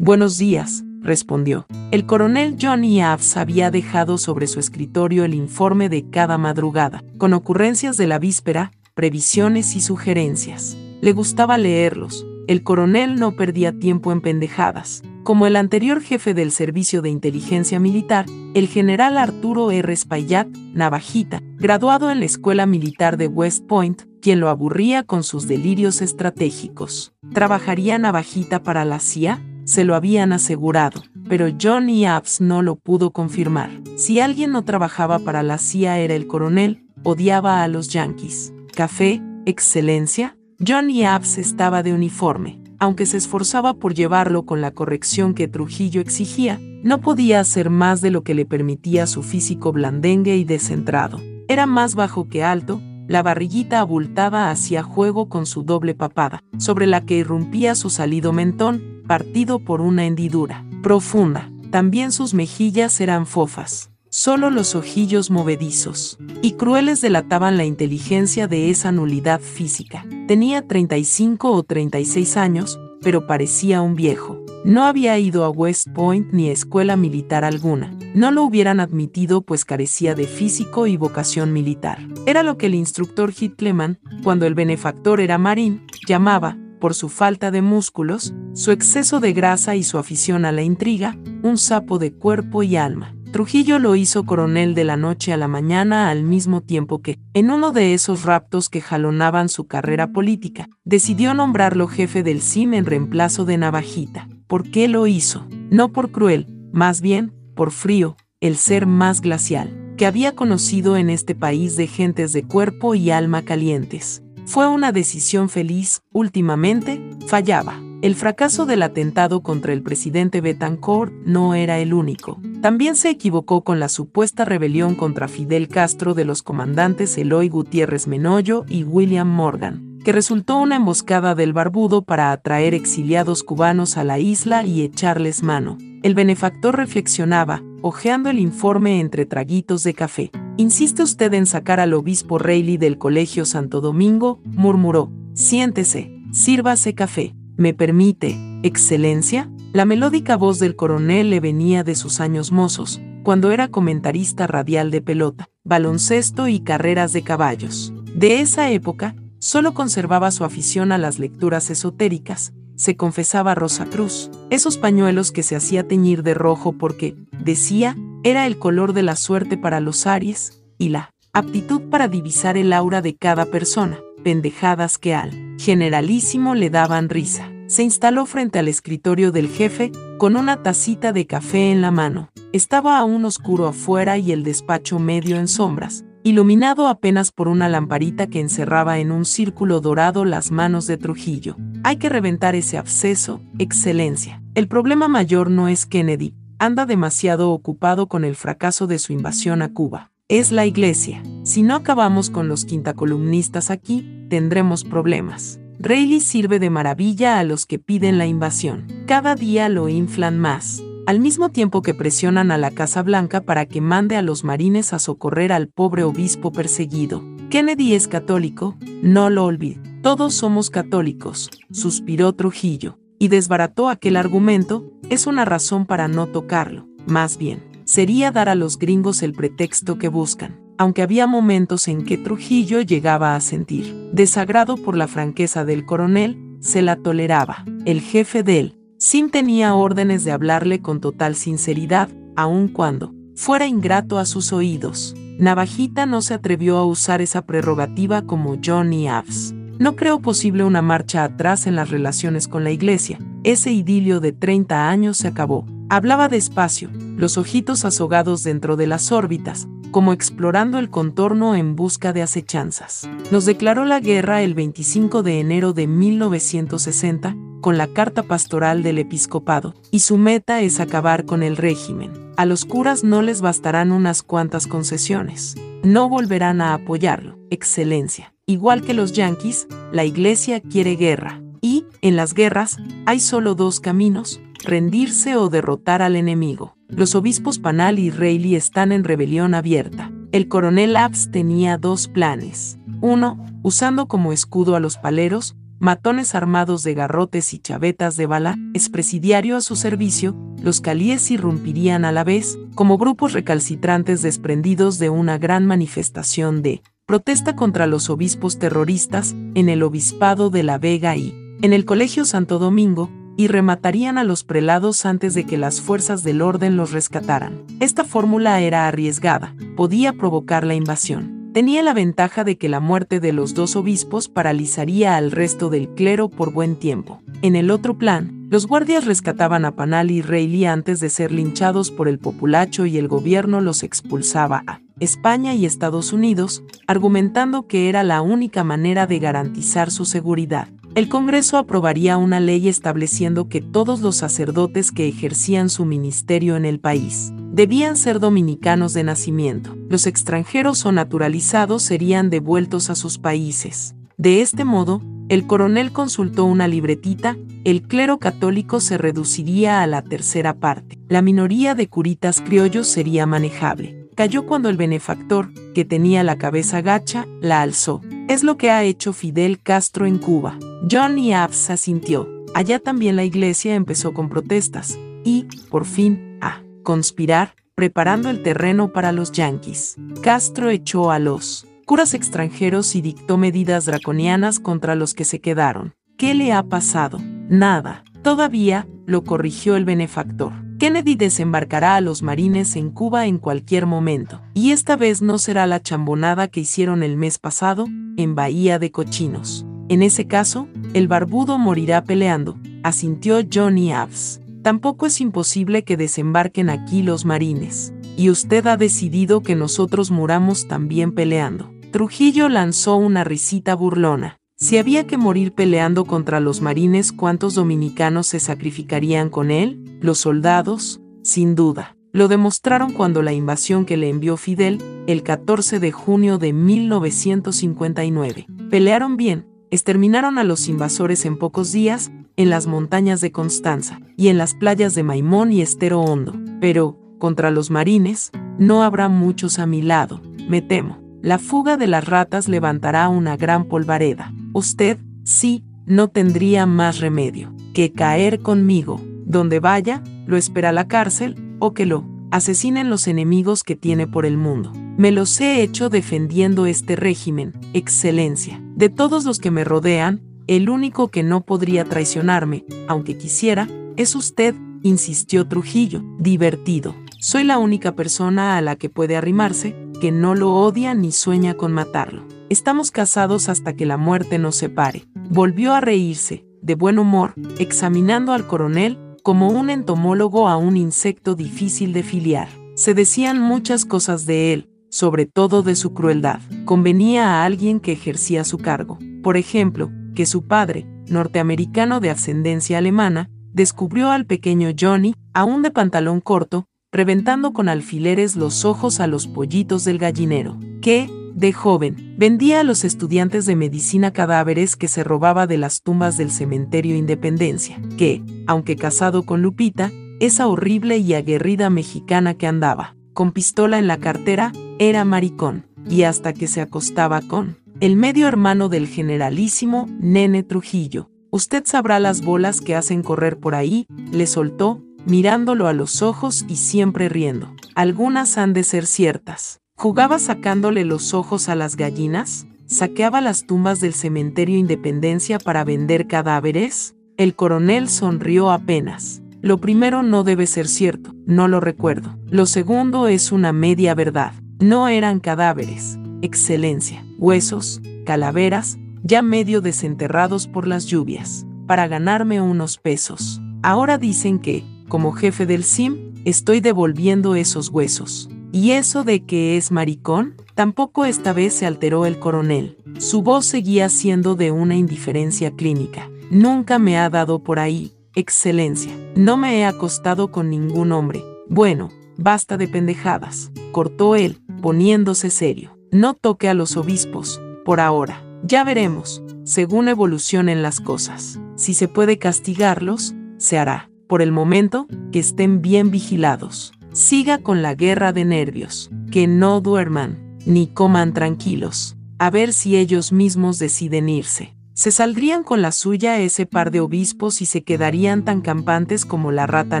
Buenos días, respondió. El coronel Johnny Abs había dejado sobre su escritorio el informe de cada madrugada, con ocurrencias de la víspera, previsiones y sugerencias. Le gustaba leerlos. El coronel no perdía tiempo en pendejadas. Como el anterior jefe del Servicio de Inteligencia Militar, el general Arturo R. Spayat, Navajita, graduado en la Escuela Militar de West Point, quien lo aburría con sus delirios estratégicos. ¿Trabajaría Navajita para la CIA? Se lo habían asegurado, pero Johnny Abs no lo pudo confirmar. Si alguien no trabajaba para la CIA era el coronel, odiaba a los yankees. Café, excelencia. Johnny Abs estaba de uniforme, aunque se esforzaba por llevarlo con la corrección que Trujillo exigía, no podía hacer más de lo que le permitía su físico blandengue y descentrado. Era más bajo que alto, la barriguita abultada hacía juego con su doble papada, sobre la que irrumpía su salido mentón, partido por una hendidura profunda. También sus mejillas eran fofas. Solo los ojillos movedizos y crueles delataban la inteligencia de esa nulidad física. Tenía 35 o 36 años, pero parecía un viejo. No había ido a West Point ni a escuela militar alguna. No lo hubieran admitido pues carecía de físico y vocación militar. Era lo que el instructor Hitleman, cuando el benefactor era marín, llamaba, por su falta de músculos, su exceso de grasa y su afición a la intriga, un sapo de cuerpo y alma. Trujillo lo hizo coronel de la noche a la mañana al mismo tiempo que, en uno de esos raptos que jalonaban su carrera política, decidió nombrarlo jefe del CIM en reemplazo de Navajita. ¿Por qué lo hizo? No por cruel, más bien, por frío, el ser más glacial, que había conocido en este país de gentes de cuerpo y alma calientes. Fue una decisión feliz, últimamente, fallaba. El fracaso del atentado contra el presidente Betancourt no era el único. También se equivocó con la supuesta rebelión contra Fidel Castro de los comandantes Eloy Gutiérrez Menoyo y William Morgan, que resultó una emboscada del barbudo para atraer exiliados cubanos a la isla y echarles mano. El benefactor reflexionaba, hojeando el informe entre traguitos de café. ¿Insiste usted en sacar al obispo Reilly del Colegio Santo Domingo? murmuró. Siéntese, sírvase café. ¿Me permite, Excelencia? La melódica voz del coronel le venía de sus años mozos, cuando era comentarista radial de pelota, baloncesto y carreras de caballos. De esa época, solo conservaba su afición a las lecturas esotéricas, se confesaba Rosa Cruz, esos pañuelos que se hacía teñir de rojo porque, decía, era el color de la suerte para los Aries, y la aptitud para divisar el aura de cada persona pendejadas que al generalísimo le daban risa. Se instaló frente al escritorio del jefe con una tacita de café en la mano. Estaba aún oscuro afuera y el despacho medio en sombras, iluminado apenas por una lamparita que encerraba en un círculo dorado las manos de Trujillo. Hay que reventar ese absceso, excelencia. El problema mayor no es Kennedy, anda demasiado ocupado con el fracaso de su invasión a Cuba es la iglesia. Si no acabamos con los quintacolumnistas aquí, tendremos problemas. Rayleigh sirve de maravilla a los que piden la invasión. Cada día lo inflan más, al mismo tiempo que presionan a la Casa Blanca para que mande a los marines a socorrer al pobre obispo perseguido. Kennedy es católico, no lo olvide. Todos somos católicos, suspiró Trujillo, y desbarató aquel argumento, es una razón para no tocarlo, más bien sería dar a los gringos el pretexto que buscan, aunque había momentos en que Trujillo llegaba a sentir desagrado por la franqueza del coronel, se la toleraba. El jefe de él, Sim tenía órdenes de hablarle con total sinceridad, aun cuando fuera ingrato a sus oídos. Navajita no se atrevió a usar esa prerrogativa como Johnny Abs. No creo posible una marcha atrás en las relaciones con la iglesia. Ese idilio de 30 años se acabó. Hablaba despacio, los ojitos azogados dentro de las órbitas, como explorando el contorno en busca de acechanzas. Nos declaró la guerra el 25 de enero de 1960 con la carta pastoral del episcopado, y su meta es acabar con el régimen. A los curas no les bastarán unas cuantas concesiones. No volverán a apoyarlo, excelencia. Igual que los yanquis, la iglesia quiere guerra. Y, en las guerras, hay solo dos caminos, rendirse o derrotar al enemigo. Los obispos Panal y Reilly están en rebelión abierta. El coronel Abs tenía dos planes. Uno, usando como escudo a los paleros, matones armados de garrotes y chavetas de bala, expresidiario a su servicio, los calíes irrumpirían a la vez, como grupos recalcitrantes desprendidos de una gran manifestación de protesta contra los obispos terroristas en el obispado de La Vega y en el Colegio Santo Domingo, y rematarían a los prelados antes de que las fuerzas del orden los rescataran. Esta fórmula era arriesgada, podía provocar la invasión. Tenía la ventaja de que la muerte de los dos obispos paralizaría al resto del clero por buen tiempo. En el otro plan, los guardias rescataban a Panal y Reilly antes de ser linchados por el populacho y el gobierno los expulsaba a España y Estados Unidos, argumentando que era la única manera de garantizar su seguridad el Congreso aprobaría una ley estableciendo que todos los sacerdotes que ejercían su ministerio en el país debían ser dominicanos de nacimiento. Los extranjeros o naturalizados serían devueltos a sus países. De este modo, el coronel consultó una libretita, el clero católico se reduciría a la tercera parte. La minoría de curitas criollos sería manejable. Cayó cuando el benefactor, que tenía la cabeza gacha, la alzó. Es lo que ha hecho Fidel Castro en Cuba. John y Abs asintió. Allá también la iglesia empezó con protestas y, por fin, a conspirar, preparando el terreno para los yanquis. Castro echó a los curas extranjeros y dictó medidas draconianas contra los que se quedaron. ¿Qué le ha pasado? Nada. Todavía, lo corrigió el benefactor. Kennedy desembarcará a los marines en Cuba en cualquier momento, y esta vez no será la chambonada que hicieron el mes pasado en Bahía de Cochinos. En ese caso, el barbudo morirá peleando, asintió Johnny Abs. Tampoco es imposible que desembarquen aquí los marines. Y usted ha decidido que nosotros muramos también peleando. Trujillo lanzó una risita burlona. Si había que morir peleando contra los marines, ¿cuántos dominicanos se sacrificarían con él? Los soldados, sin duda. Lo demostraron cuando la invasión que le envió Fidel, el 14 de junio de 1959. Pelearon bien, exterminaron a los invasores en pocos días, en las montañas de Constanza, y en las playas de Maimón y Estero Hondo. Pero, contra los marines, no habrá muchos a mi lado, me temo. La fuga de las ratas levantará una gran polvareda. Usted, sí, no tendría más remedio que caer conmigo. Donde vaya, lo espera la cárcel, o que lo asesinen los enemigos que tiene por el mundo. Me los he hecho defendiendo este régimen, excelencia. De todos los que me rodean, el único que no podría traicionarme, aunque quisiera, es usted, insistió Trujillo, divertido. Soy la única persona a la que puede arrimarse, que no lo odia ni sueña con matarlo. Estamos casados hasta que la muerte nos separe. Volvió a reírse, de buen humor, examinando al coronel como un entomólogo a un insecto difícil de filiar. Se decían muchas cosas de él, sobre todo de su crueldad, convenía a alguien que ejercía su cargo. Por ejemplo, que su padre, norteamericano de ascendencia alemana, descubrió al pequeño Johnny, aún de pantalón corto, reventando con alfileres los ojos a los pollitos del gallinero, que, de joven, vendía a los estudiantes de medicina cadáveres que se robaba de las tumbas del cementerio Independencia, que, aunque casado con Lupita, esa horrible y aguerrida mexicana que andaba, con pistola en la cartera, era maricón, y hasta que se acostaba con el medio hermano del generalísimo Nene Trujillo. Usted sabrá las bolas que hacen correr por ahí, le soltó, mirándolo a los ojos y siempre riendo. Algunas han de ser ciertas. ¿Jugaba sacándole los ojos a las gallinas? ¿Saqueaba las tumbas del cementerio Independencia para vender cadáveres? El coronel sonrió apenas. Lo primero no debe ser cierto, no lo recuerdo. Lo segundo es una media verdad. No eran cadáveres, excelencia, huesos, calaveras, ya medio desenterrados por las lluvias, para ganarme unos pesos. Ahora dicen que, como jefe del SIM, estoy devolviendo esos huesos. ¿Y eso de que es maricón? Tampoco esta vez se alteró el coronel. Su voz seguía siendo de una indiferencia clínica. Nunca me ha dado por ahí, excelencia. No me he acostado con ningún hombre. Bueno, basta de pendejadas, cortó él, poniéndose serio. No toque a los obispos, por ahora. Ya veremos, según evolucionen las cosas. Si se puede castigarlos, se hará. Por el momento, que estén bien vigilados. Siga con la guerra de nervios. Que no duerman, ni coman tranquilos. A ver si ellos mismos deciden irse. ¿Se saldrían con la suya ese par de obispos y se quedarían tan campantes como la rata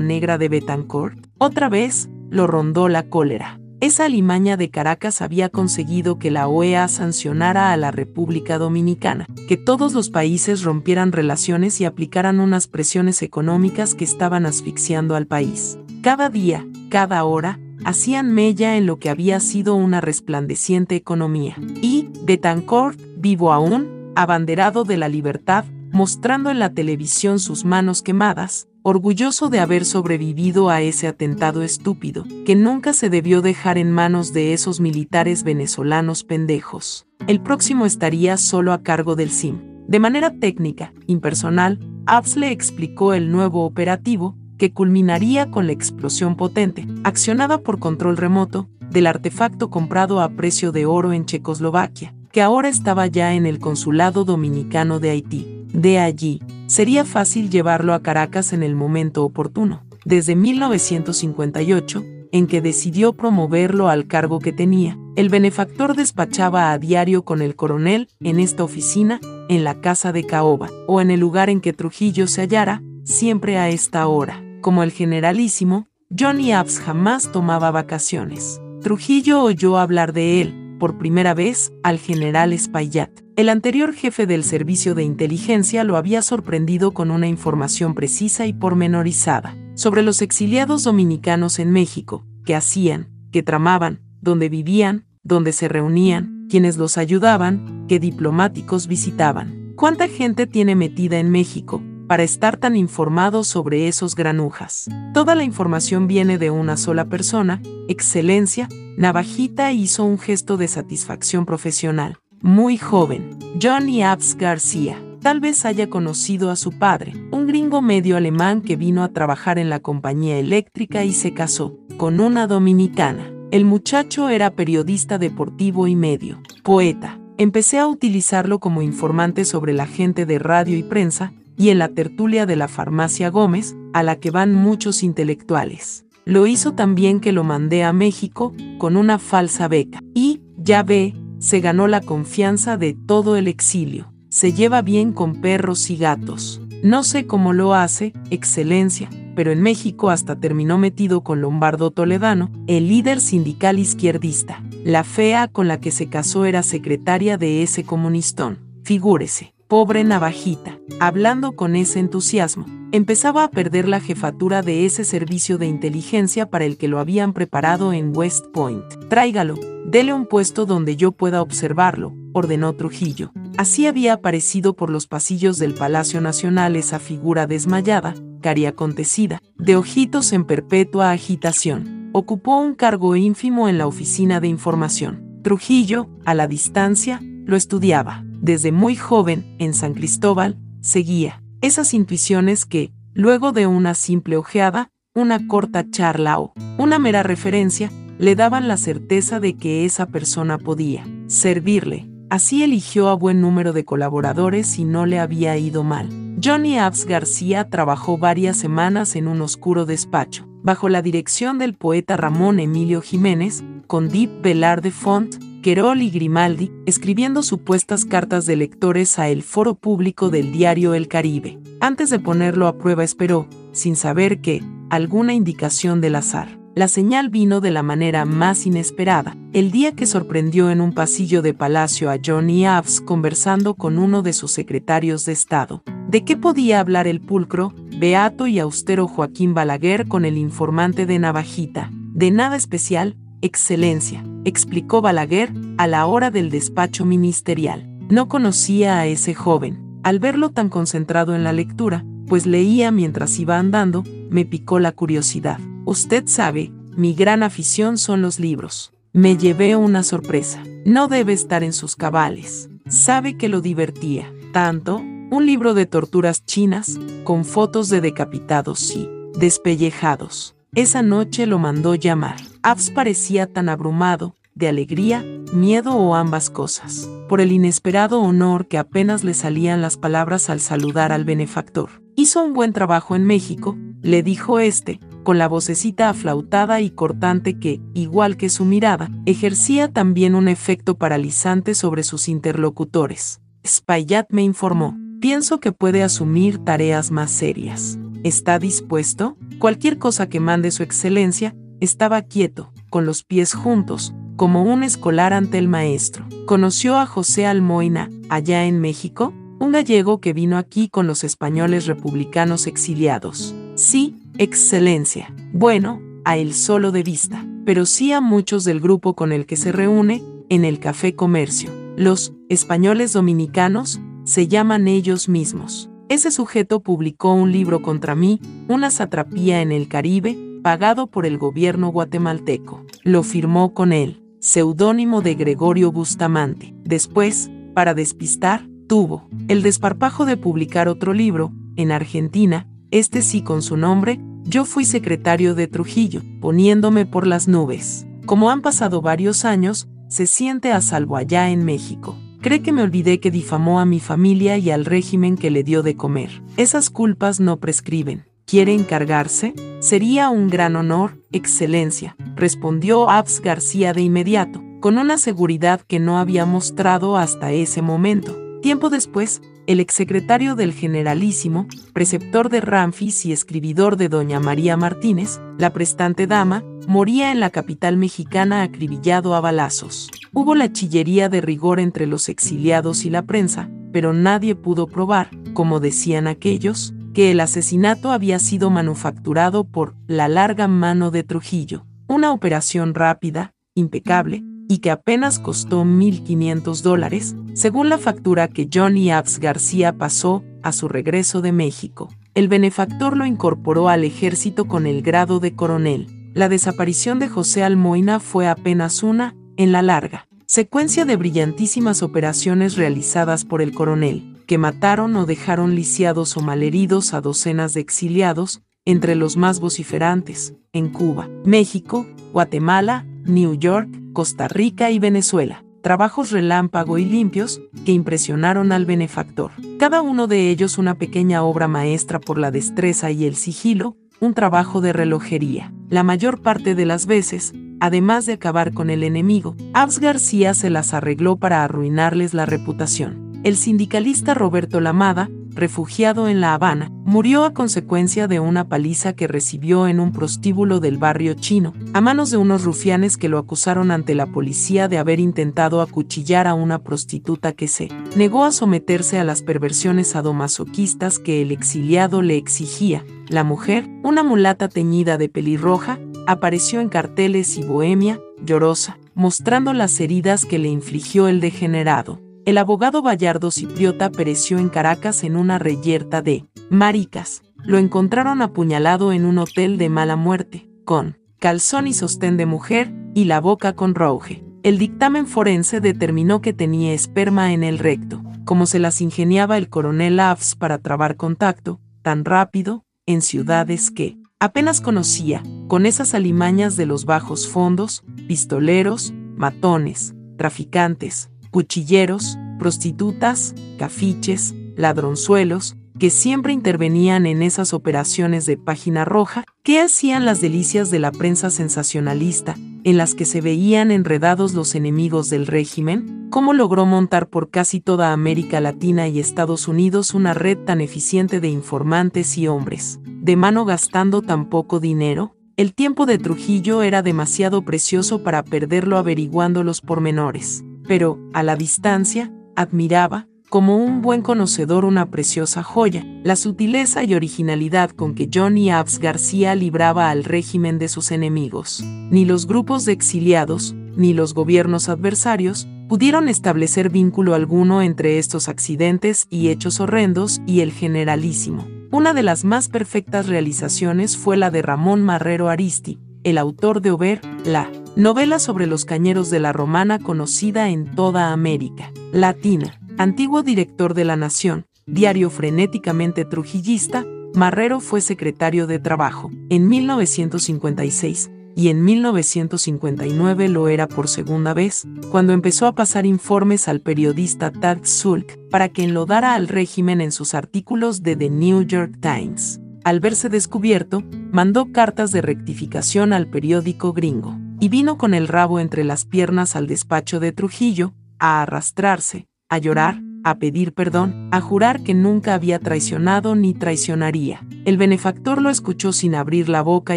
negra de Betancourt? Otra vez, lo rondó la cólera. Esa alimaña de Caracas había conseguido que la OEA sancionara a la República Dominicana, que todos los países rompieran relaciones y aplicaran unas presiones económicas que estaban asfixiando al país. Cada día, cada hora, hacían mella en lo que había sido una resplandeciente economía. Y, Betancourt, vivo aún, abanderado de la libertad, mostrando en la televisión sus manos quemadas, orgulloso de haber sobrevivido a ese atentado estúpido, que nunca se debió dejar en manos de esos militares venezolanos pendejos. El próximo estaría solo a cargo del SIM. De manera técnica, impersonal, Abs le explicó el nuevo operativo, que culminaría con la explosión potente, accionada por control remoto, del artefacto comprado a precio de oro en Checoslovaquia, que ahora estaba ya en el consulado dominicano de Haití. De allí, sería fácil llevarlo a Caracas en el momento oportuno. Desde 1958, en que decidió promoverlo al cargo que tenía, el benefactor despachaba a diario con el coronel en esta oficina, en la casa de Caoba, o en el lugar en que Trujillo se hallara, siempre a esta hora. Como el generalísimo, Johnny Abs jamás tomaba vacaciones. Trujillo oyó hablar de él, por primera vez, al general Espaillat. El anterior jefe del servicio de inteligencia lo había sorprendido con una información precisa y pormenorizada sobre los exiliados dominicanos en México, qué hacían, qué tramaban, dónde vivían, dónde se reunían, quienes los ayudaban, qué diplomáticos visitaban. ¿Cuánta gente tiene metida en México para estar tan informado sobre esos granujas? Toda la información viene de una sola persona, Excelencia, Navajita hizo un gesto de satisfacción profesional muy joven, Johnny Abs García. Tal vez haya conocido a su padre, un gringo medio alemán que vino a trabajar en la compañía eléctrica y se casó con una dominicana. El muchacho era periodista deportivo y medio, poeta. Empecé a utilizarlo como informante sobre la gente de radio y prensa y en la tertulia de la farmacia Gómez, a la que van muchos intelectuales. Lo hizo también que lo mandé a México con una falsa beca. Y, ya ve, se ganó la confianza de todo el exilio. Se lleva bien con perros y gatos. No sé cómo lo hace, excelencia, pero en México hasta terminó metido con Lombardo Toledano, el líder sindical izquierdista. La fea con la que se casó era secretaria de ese comunistón. Figúrese, pobre navajita, hablando con ese entusiasmo, empezaba a perder la jefatura de ese servicio de inteligencia para el que lo habían preparado en West Point. Tráigalo, dele un puesto donde yo pueda observarlo, ordenó Trujillo. Así había aparecido por los pasillos del Palacio Nacional esa figura desmayada, cariacontecida, de ojitos en perpetua agitación. Ocupó un cargo ínfimo en la oficina de información. Trujillo, a la distancia, lo estudiaba. Desde muy joven, en San Cristóbal, seguía esas intuiciones que, luego de una simple ojeada, una corta charla o una mera referencia, le daban la certeza de que esa persona podía servirle. Así eligió a buen número de colaboradores y no le había ido mal. Johnny Abs García trabajó varias semanas en un oscuro despacho, bajo la dirección del poeta Ramón Emilio Jiménez, con Deep Velar Font, Querol y Grimaldi, escribiendo supuestas cartas de lectores a el foro público del diario El Caribe. Antes de ponerlo a prueba esperó, sin saber que, alguna indicación del azar. La señal vino de la manera más inesperada, el día que sorprendió en un pasillo de palacio a Johnny Abs conversando con uno de sus secretarios de Estado. ¿De qué podía hablar el pulcro, beato y austero Joaquín Balaguer con el informante de Navajita? De nada especial, Excelencia, explicó Balaguer a la hora del despacho ministerial. No conocía a ese joven. Al verlo tan concentrado en la lectura, pues leía mientras iba andando, me picó la curiosidad. Usted sabe, mi gran afición son los libros. Me llevé una sorpresa. No debe estar en sus cabales. Sabe que lo divertía. Tanto, un libro de torturas chinas, con fotos de decapitados y despellejados. Esa noche lo mandó llamar. Abs parecía tan abrumado, de alegría, miedo o ambas cosas, por el inesperado honor que apenas le salían las palabras al saludar al benefactor. Hizo un buen trabajo en México, le dijo este, con la vocecita aflautada y cortante que, igual que su mirada, ejercía también un efecto paralizante sobre sus interlocutores. Spayat me informó. Pienso que puede asumir tareas más serias. ¿Está dispuesto? Cualquier cosa que mande su excelencia, estaba quieto, con los pies juntos, como un escolar ante el maestro. ¿Conoció a José Almoina, allá en México? Un gallego que vino aquí con los españoles republicanos exiliados. Sí, excelencia. Bueno, a él solo de vista, pero sí a muchos del grupo con el que se reúne en el Café Comercio. Los españoles dominicanos se llaman ellos mismos. Ese sujeto publicó un libro contra mí, una satrapía en el Caribe, pagado por el gobierno guatemalteco. Lo firmó con él, seudónimo de Gregorio Bustamante. Después, para despistar, tuvo el desparpajo de publicar otro libro, en Argentina, este sí con su nombre, yo fui secretario de Trujillo, poniéndome por las nubes. Como han pasado varios años, se siente a salvo allá en México. Cree que me olvidé que difamó a mi familia y al régimen que le dio de comer. Esas culpas no prescriben. ¿Quiere encargarse? Sería un gran honor, Excelencia, respondió Abs García de inmediato, con una seguridad que no había mostrado hasta ese momento. Tiempo después, el exsecretario del Generalísimo, preceptor de Ramfis y escribidor de Doña María Martínez, la prestante dama, moría en la capital mexicana acribillado a balazos. Hubo la chillería de rigor entre los exiliados y la prensa, pero nadie pudo probar, como decían aquellos, que el asesinato había sido manufacturado por la larga mano de Trujillo, una operación rápida, impecable, y que apenas costó 1.500 dólares, según la factura que Johnny Abs García pasó a su regreso de México. El benefactor lo incorporó al ejército con el grado de coronel. La desaparición de José Almoina fue apenas una, en la larga, secuencia de brillantísimas operaciones realizadas por el coronel, que mataron o dejaron lisiados o malheridos a docenas de exiliados, entre los más vociferantes, en Cuba, México, Guatemala, New York, Costa Rica y Venezuela. Trabajos relámpago y limpios que impresionaron al benefactor. Cada uno de ellos una pequeña obra maestra por la destreza y el sigilo, un trabajo de relojería. La mayor parte de las veces, además de acabar con el enemigo, Abs García se las arregló para arruinarles la reputación. El sindicalista Roberto Lamada, refugiado en La Habana, murió a consecuencia de una paliza que recibió en un prostíbulo del barrio chino, a manos de unos rufianes que lo acusaron ante la policía de haber intentado acuchillar a una prostituta que se negó a someterse a las perversiones sadomasoquistas que el exiliado le exigía. La mujer, una mulata teñida de pelirroja, apareció en carteles y bohemia, llorosa, mostrando las heridas que le infligió el degenerado el abogado Bayardo Cipriota pereció en Caracas en una reyerta de maricas. Lo encontraron apuñalado en un hotel de mala muerte, con calzón y sostén de mujer y la boca con rouge. El dictamen forense determinó que tenía esperma en el recto, como se las ingeniaba el coronel Afs para trabar contacto, tan rápido, en ciudades que apenas conocía, con esas alimañas de los bajos fondos, pistoleros, matones, traficantes, cuchilleros, prostitutas, cafiches, ladronzuelos, que siempre intervenían en esas operaciones de página roja, que hacían las delicias de la prensa sensacionalista, en las que se veían enredados los enemigos del régimen, cómo logró montar por casi toda América Latina y Estados Unidos una red tan eficiente de informantes y hombres, de mano gastando tan poco dinero, el tiempo de Trujillo era demasiado precioso para perderlo averiguando los pormenores pero, a la distancia, admiraba, como un buen conocedor una preciosa joya, la sutileza y originalidad con que Johnny Abs García libraba al régimen de sus enemigos. Ni los grupos de exiliados, ni los gobiernos adversarios, pudieron establecer vínculo alguno entre estos accidentes y hechos horrendos y el generalísimo. Una de las más perfectas realizaciones fue la de Ramón Marrero Aristi, el autor de Ober, la novela sobre los cañeros de la Romana conocida en toda América Latina. Antiguo director de La Nación, diario frenéticamente trujillista, Marrero fue secretario de Trabajo en 1956 y en 1959 lo era por segunda vez, cuando empezó a pasar informes al periodista Tad Sulk para que enlodara al régimen en sus artículos de The New York Times al verse descubierto, mandó cartas de rectificación al periódico gringo, y vino con el rabo entre las piernas al despacho de Trujillo, a arrastrarse, a llorar, a pedir perdón, a jurar que nunca había traicionado ni traicionaría. El benefactor lo escuchó sin abrir la boca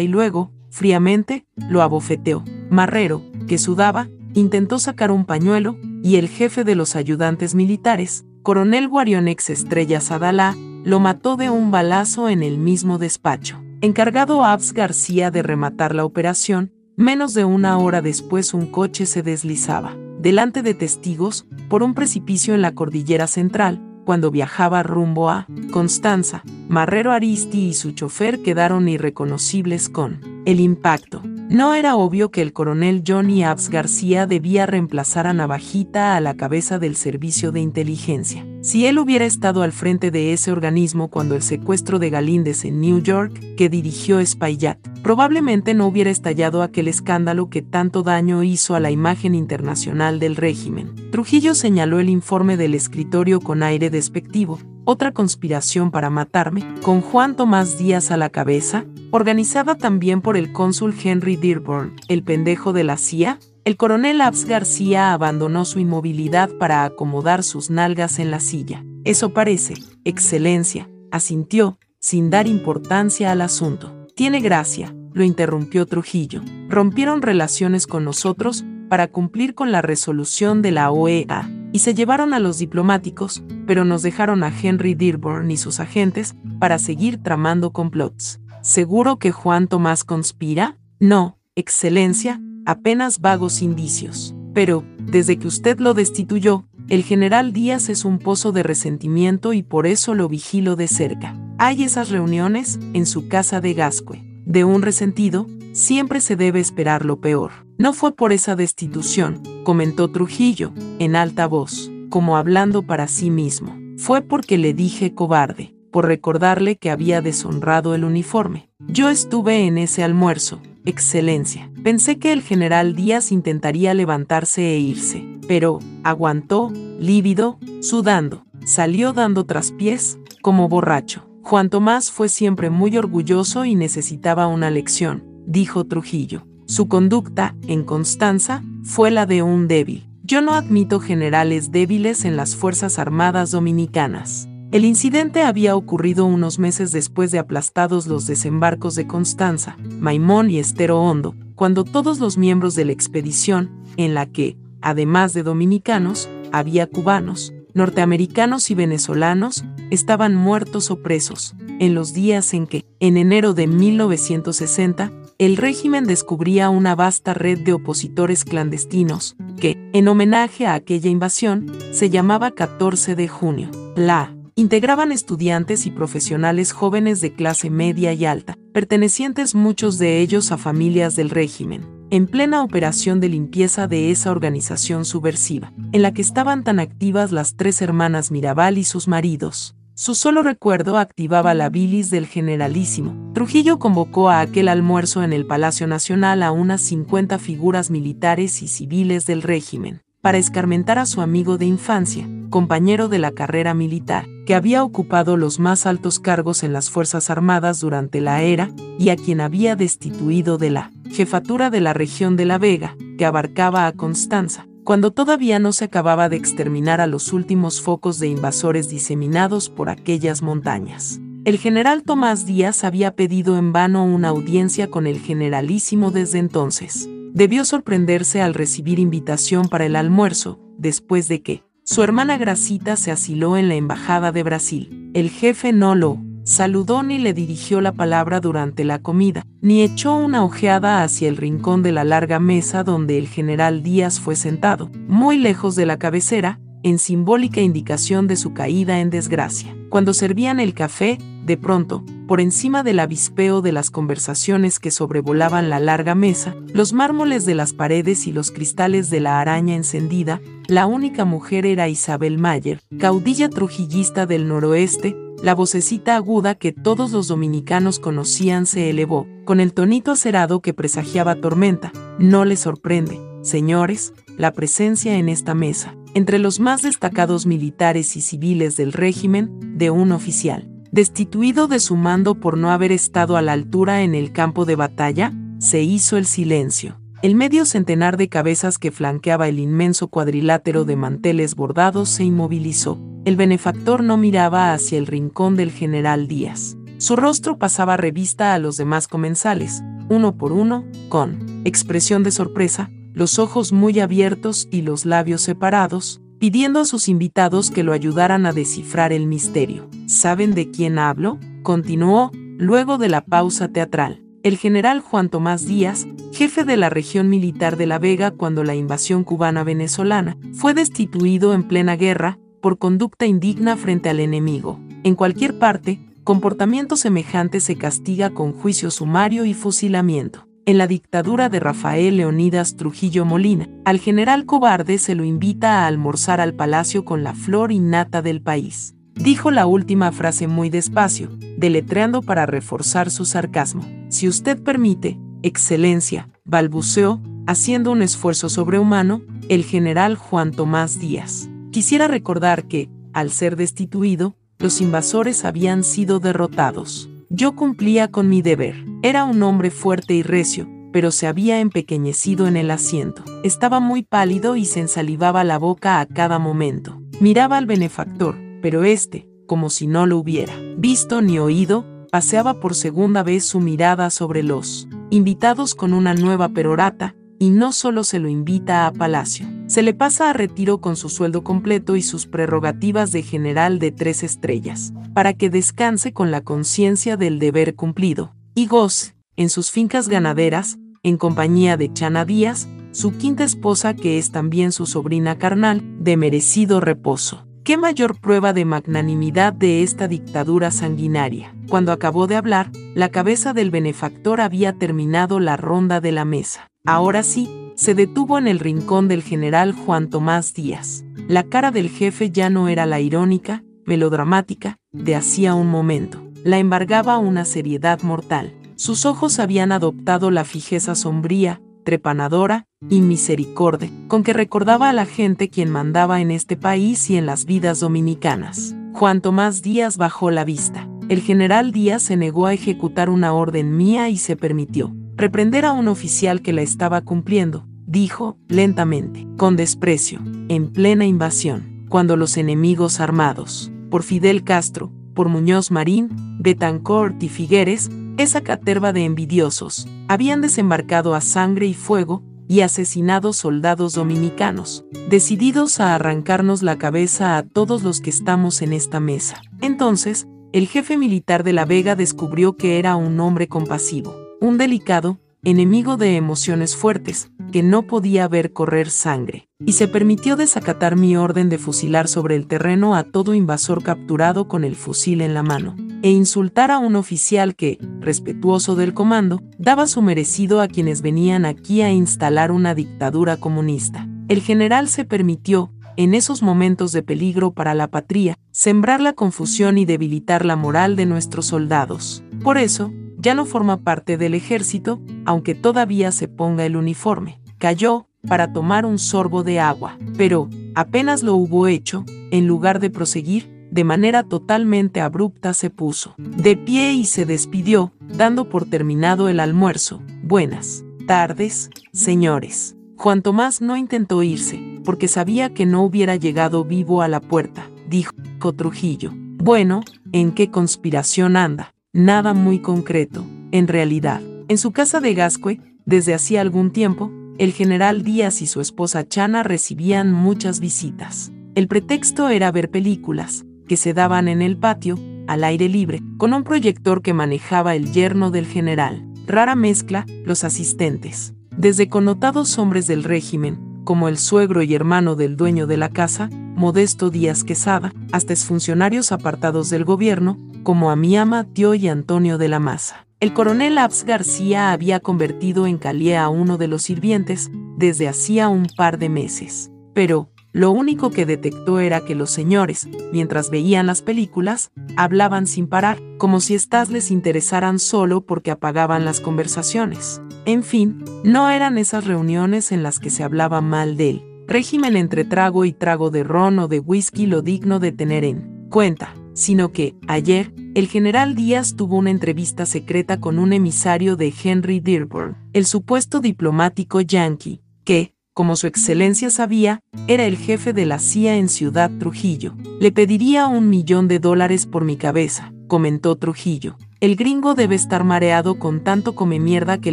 y luego, fríamente, lo abofeteó. Marrero, que sudaba, intentó sacar un pañuelo, y el jefe de los ayudantes militares, coronel Guarionex Estrella Sadalá, lo mató de un balazo en el mismo despacho. Encargado Abs García de rematar la operación, menos de una hora después un coche se deslizaba, delante de testigos, por un precipicio en la cordillera central, cuando viajaba rumbo a Constanza. Marrero Aristi y su chofer quedaron irreconocibles con el impacto. No era obvio que el coronel Johnny Abs García debía reemplazar a Navajita a la cabeza del servicio de inteligencia. Si él hubiera estado al frente de ese organismo cuando el secuestro de Galíndez en New York, que dirigió Spayat, probablemente no hubiera estallado aquel escándalo que tanto daño hizo a la imagen internacional del régimen. Trujillo señaló el informe del escritorio con aire despectivo, otra conspiración para matarme, con Juan Tomás Díaz a la cabeza, organizada también por el cónsul Henry Dearborn, el pendejo de la CIA, el coronel Abs García abandonó su inmovilidad para acomodar sus nalgas en la silla. Eso parece, excelencia, asintió, sin dar importancia al asunto. Tiene gracia, lo interrumpió Trujillo. Rompieron relaciones con nosotros para cumplir con la resolución de la OEA y se llevaron a los diplomáticos, pero nos dejaron a Henry Dearborn y sus agentes para seguir tramando complots. ¿Seguro que Juan Tomás conspira? No, Excelencia, apenas vagos indicios. Pero, desde que usted lo destituyó, el general Díaz es un pozo de resentimiento y por eso lo vigilo de cerca. Hay esas reuniones en su casa de Gascue. De un resentido, siempre se debe esperar lo peor. No fue por esa destitución, comentó Trujillo, en alta voz, como hablando para sí mismo. Fue porque le dije cobarde, por recordarle que había deshonrado el uniforme. Yo estuve en ese almuerzo, Excelencia. Pensé que el general Díaz intentaría levantarse e irse, pero aguantó, lívido, sudando. Salió dando traspiés, como borracho. Juan Tomás fue siempre muy orgulloso y necesitaba una lección, dijo Trujillo. Su conducta, en Constanza, fue la de un débil. Yo no admito generales débiles en las Fuerzas Armadas Dominicanas. El incidente había ocurrido unos meses después de aplastados los desembarcos de Constanza, Maimón y Estero Hondo, cuando todos los miembros de la expedición, en la que, además de dominicanos, había cubanos, norteamericanos y venezolanos, estaban muertos o presos, en los días en que, en enero de 1960, el régimen descubría una vasta red de opositores clandestinos, que, en homenaje a aquella invasión, se llamaba 14 de junio. La integraban estudiantes y profesionales jóvenes de clase media y alta, pertenecientes muchos de ellos a familias del régimen, en plena operación de limpieza de esa organización subversiva, en la que estaban tan activas las tres hermanas Mirabal y sus maridos. Su solo recuerdo activaba la bilis del generalísimo. Trujillo convocó a aquel almuerzo en el Palacio Nacional a unas 50 figuras militares y civiles del régimen, para escarmentar a su amigo de infancia, compañero de la carrera militar, que había ocupado los más altos cargos en las Fuerzas Armadas durante la era y a quien había destituido de la jefatura de la región de La Vega, que abarcaba a Constanza, cuando todavía no se acababa de exterminar a los últimos focos de invasores diseminados por aquellas montañas. El general Tomás Díaz había pedido en vano una audiencia con el generalísimo desde entonces. Debió sorprenderse al recibir invitación para el almuerzo, después de que su hermana Gracita se asiló en la embajada de Brasil. El jefe no lo saludó ni le dirigió la palabra durante la comida, ni echó una ojeada hacia el rincón de la larga mesa donde el general Díaz fue sentado, muy lejos de la cabecera, en simbólica indicación de su caída en desgracia. Cuando servían el café, de pronto, por encima del avispeo de las conversaciones que sobrevolaban la larga mesa, los mármoles de las paredes y los cristales de la araña encendida, la única mujer era Isabel Mayer, caudilla trujillista del noroeste, la vocecita aguda que todos los dominicanos conocían se elevó, con el tonito acerado que presagiaba tormenta. No les sorprende, señores, la presencia en esta mesa, entre los más destacados militares y civiles del régimen, de un oficial, destituido de su mando por no haber estado a la altura en el campo de batalla, se hizo el silencio. El medio centenar de cabezas que flanqueaba el inmenso cuadrilátero de manteles bordados se inmovilizó. el benefactor no miraba hacia el rincón del general Díaz. Su rostro pasaba revista a los demás comensales, uno por uno, con expresión de sorpresa, los ojos muy abiertos y los labios separados, pidiendo a sus invitados que lo ayudaran a descifrar el misterio. ¿Saben de quién hablo? Continuó, luego de la pausa teatral el general Juan Tomás Díaz, jefe de la región militar de La Vega cuando la invasión cubana venezolana, fue destituido en plena guerra por conducta indigna frente al enemigo. En cualquier parte, comportamiento semejante se castiga con juicio sumario y fusilamiento. En la dictadura de Rafael Leonidas Trujillo Molina, al general cobarde se lo invita a almorzar al palacio con la flor innata del país. Dijo la última frase muy despacio, deletreando para reforzar su sarcasmo. Si usted permite, Excelencia, balbuceó, haciendo un esfuerzo sobrehumano, el general Juan Tomás Díaz. Quisiera recordar que, al ser destituido, los invasores habían sido derrotados. Yo cumplía con mi deber. Era un hombre fuerte y recio, pero se había empequeñecido en el asiento. Estaba muy pálido y se ensalivaba la boca a cada momento. Miraba al benefactor, pero este, como si no lo hubiera visto ni oído, paseaba por segunda vez su mirada sobre los invitados con una nueva perorata, y no solo se lo invita a palacio, se le pasa a retiro con su sueldo completo y sus prerrogativas de general de tres estrellas, para que descanse con la conciencia del deber cumplido, y goce, en sus fincas ganaderas, en compañía de Chana Díaz, su quinta esposa que es también su sobrina carnal, de merecido reposo. ¿Qué mayor prueba de magnanimidad de esta dictadura sanguinaria? Cuando acabó de hablar, la cabeza del benefactor había terminado la ronda de la mesa. Ahora sí, se detuvo en el rincón del general Juan Tomás Díaz. La cara del jefe ya no era la irónica, melodramática, de hacía un momento. La embargaba una seriedad mortal. Sus ojos habían adoptado la fijeza sombría, trepanadora y misericordia, con que recordaba a la gente quien mandaba en este país y en las vidas dominicanas. Juan Tomás Díaz bajó la vista. El general Díaz se negó a ejecutar una orden mía y se permitió reprender a un oficial que la estaba cumpliendo, dijo, lentamente, con desprecio, en plena invasión, cuando los enemigos armados, por Fidel Castro, por Muñoz Marín, Betancourt y Figueres, esa caterva de envidiosos, habían desembarcado a sangre y fuego y asesinado soldados dominicanos, decididos a arrancarnos la cabeza a todos los que estamos en esta mesa. Entonces, el jefe militar de la Vega descubrió que era un hombre compasivo, un delicado, enemigo de emociones fuertes, que no podía ver correr sangre, y se permitió desacatar mi orden de fusilar sobre el terreno a todo invasor capturado con el fusil en la mano, e insultar a un oficial que, respetuoso del comando, daba su merecido a quienes venían aquí a instalar una dictadura comunista. El general se permitió, en esos momentos de peligro para la patria, sembrar la confusión y debilitar la moral de nuestros soldados. Por eso, ya no forma parte del ejército, aunque todavía se ponga el uniforme. Cayó para tomar un sorbo de agua, pero, apenas lo hubo hecho, en lugar de proseguir, de manera totalmente abrupta se puso de pie y se despidió, dando por terminado el almuerzo. Buenas tardes, señores. Juan Tomás no intentó irse, porque sabía que no hubiera llegado vivo a la puerta, dijo Trujillo. Bueno, ¿en qué conspiración anda? Nada muy concreto, en realidad. En su casa de Gascue, desde hacía algún tiempo, el general Díaz y su esposa Chana recibían muchas visitas. El pretexto era ver películas, que se daban en el patio, al aire libre, con un proyector que manejaba el yerno del general. Rara mezcla, los asistentes. Desde connotados hombres del régimen, como el suegro y hermano del dueño de la casa, Modesto Díaz Quesada, hasta exfuncionarios apartados del gobierno, como a mi ama Tío y Antonio de la Maza. El coronel Abs García había convertido en Calié a uno de los sirvientes desde hacía un par de meses. Pero, lo único que detectó era que los señores, mientras veían las películas, hablaban sin parar, como si éstas les interesaran solo porque apagaban las conversaciones. En fin, no eran esas reuniones en las que se hablaba mal de él. Régimen entre trago y trago de ron o de whisky lo digno de tener en cuenta sino que, ayer, el general Díaz tuvo una entrevista secreta con un emisario de Henry Dearborn, el supuesto diplomático yankee, que, como su excelencia sabía, era el jefe de la CIA en Ciudad Trujillo. Le pediría un millón de dólares por mi cabeza, comentó Trujillo. El gringo debe estar mareado con tanto come mierda que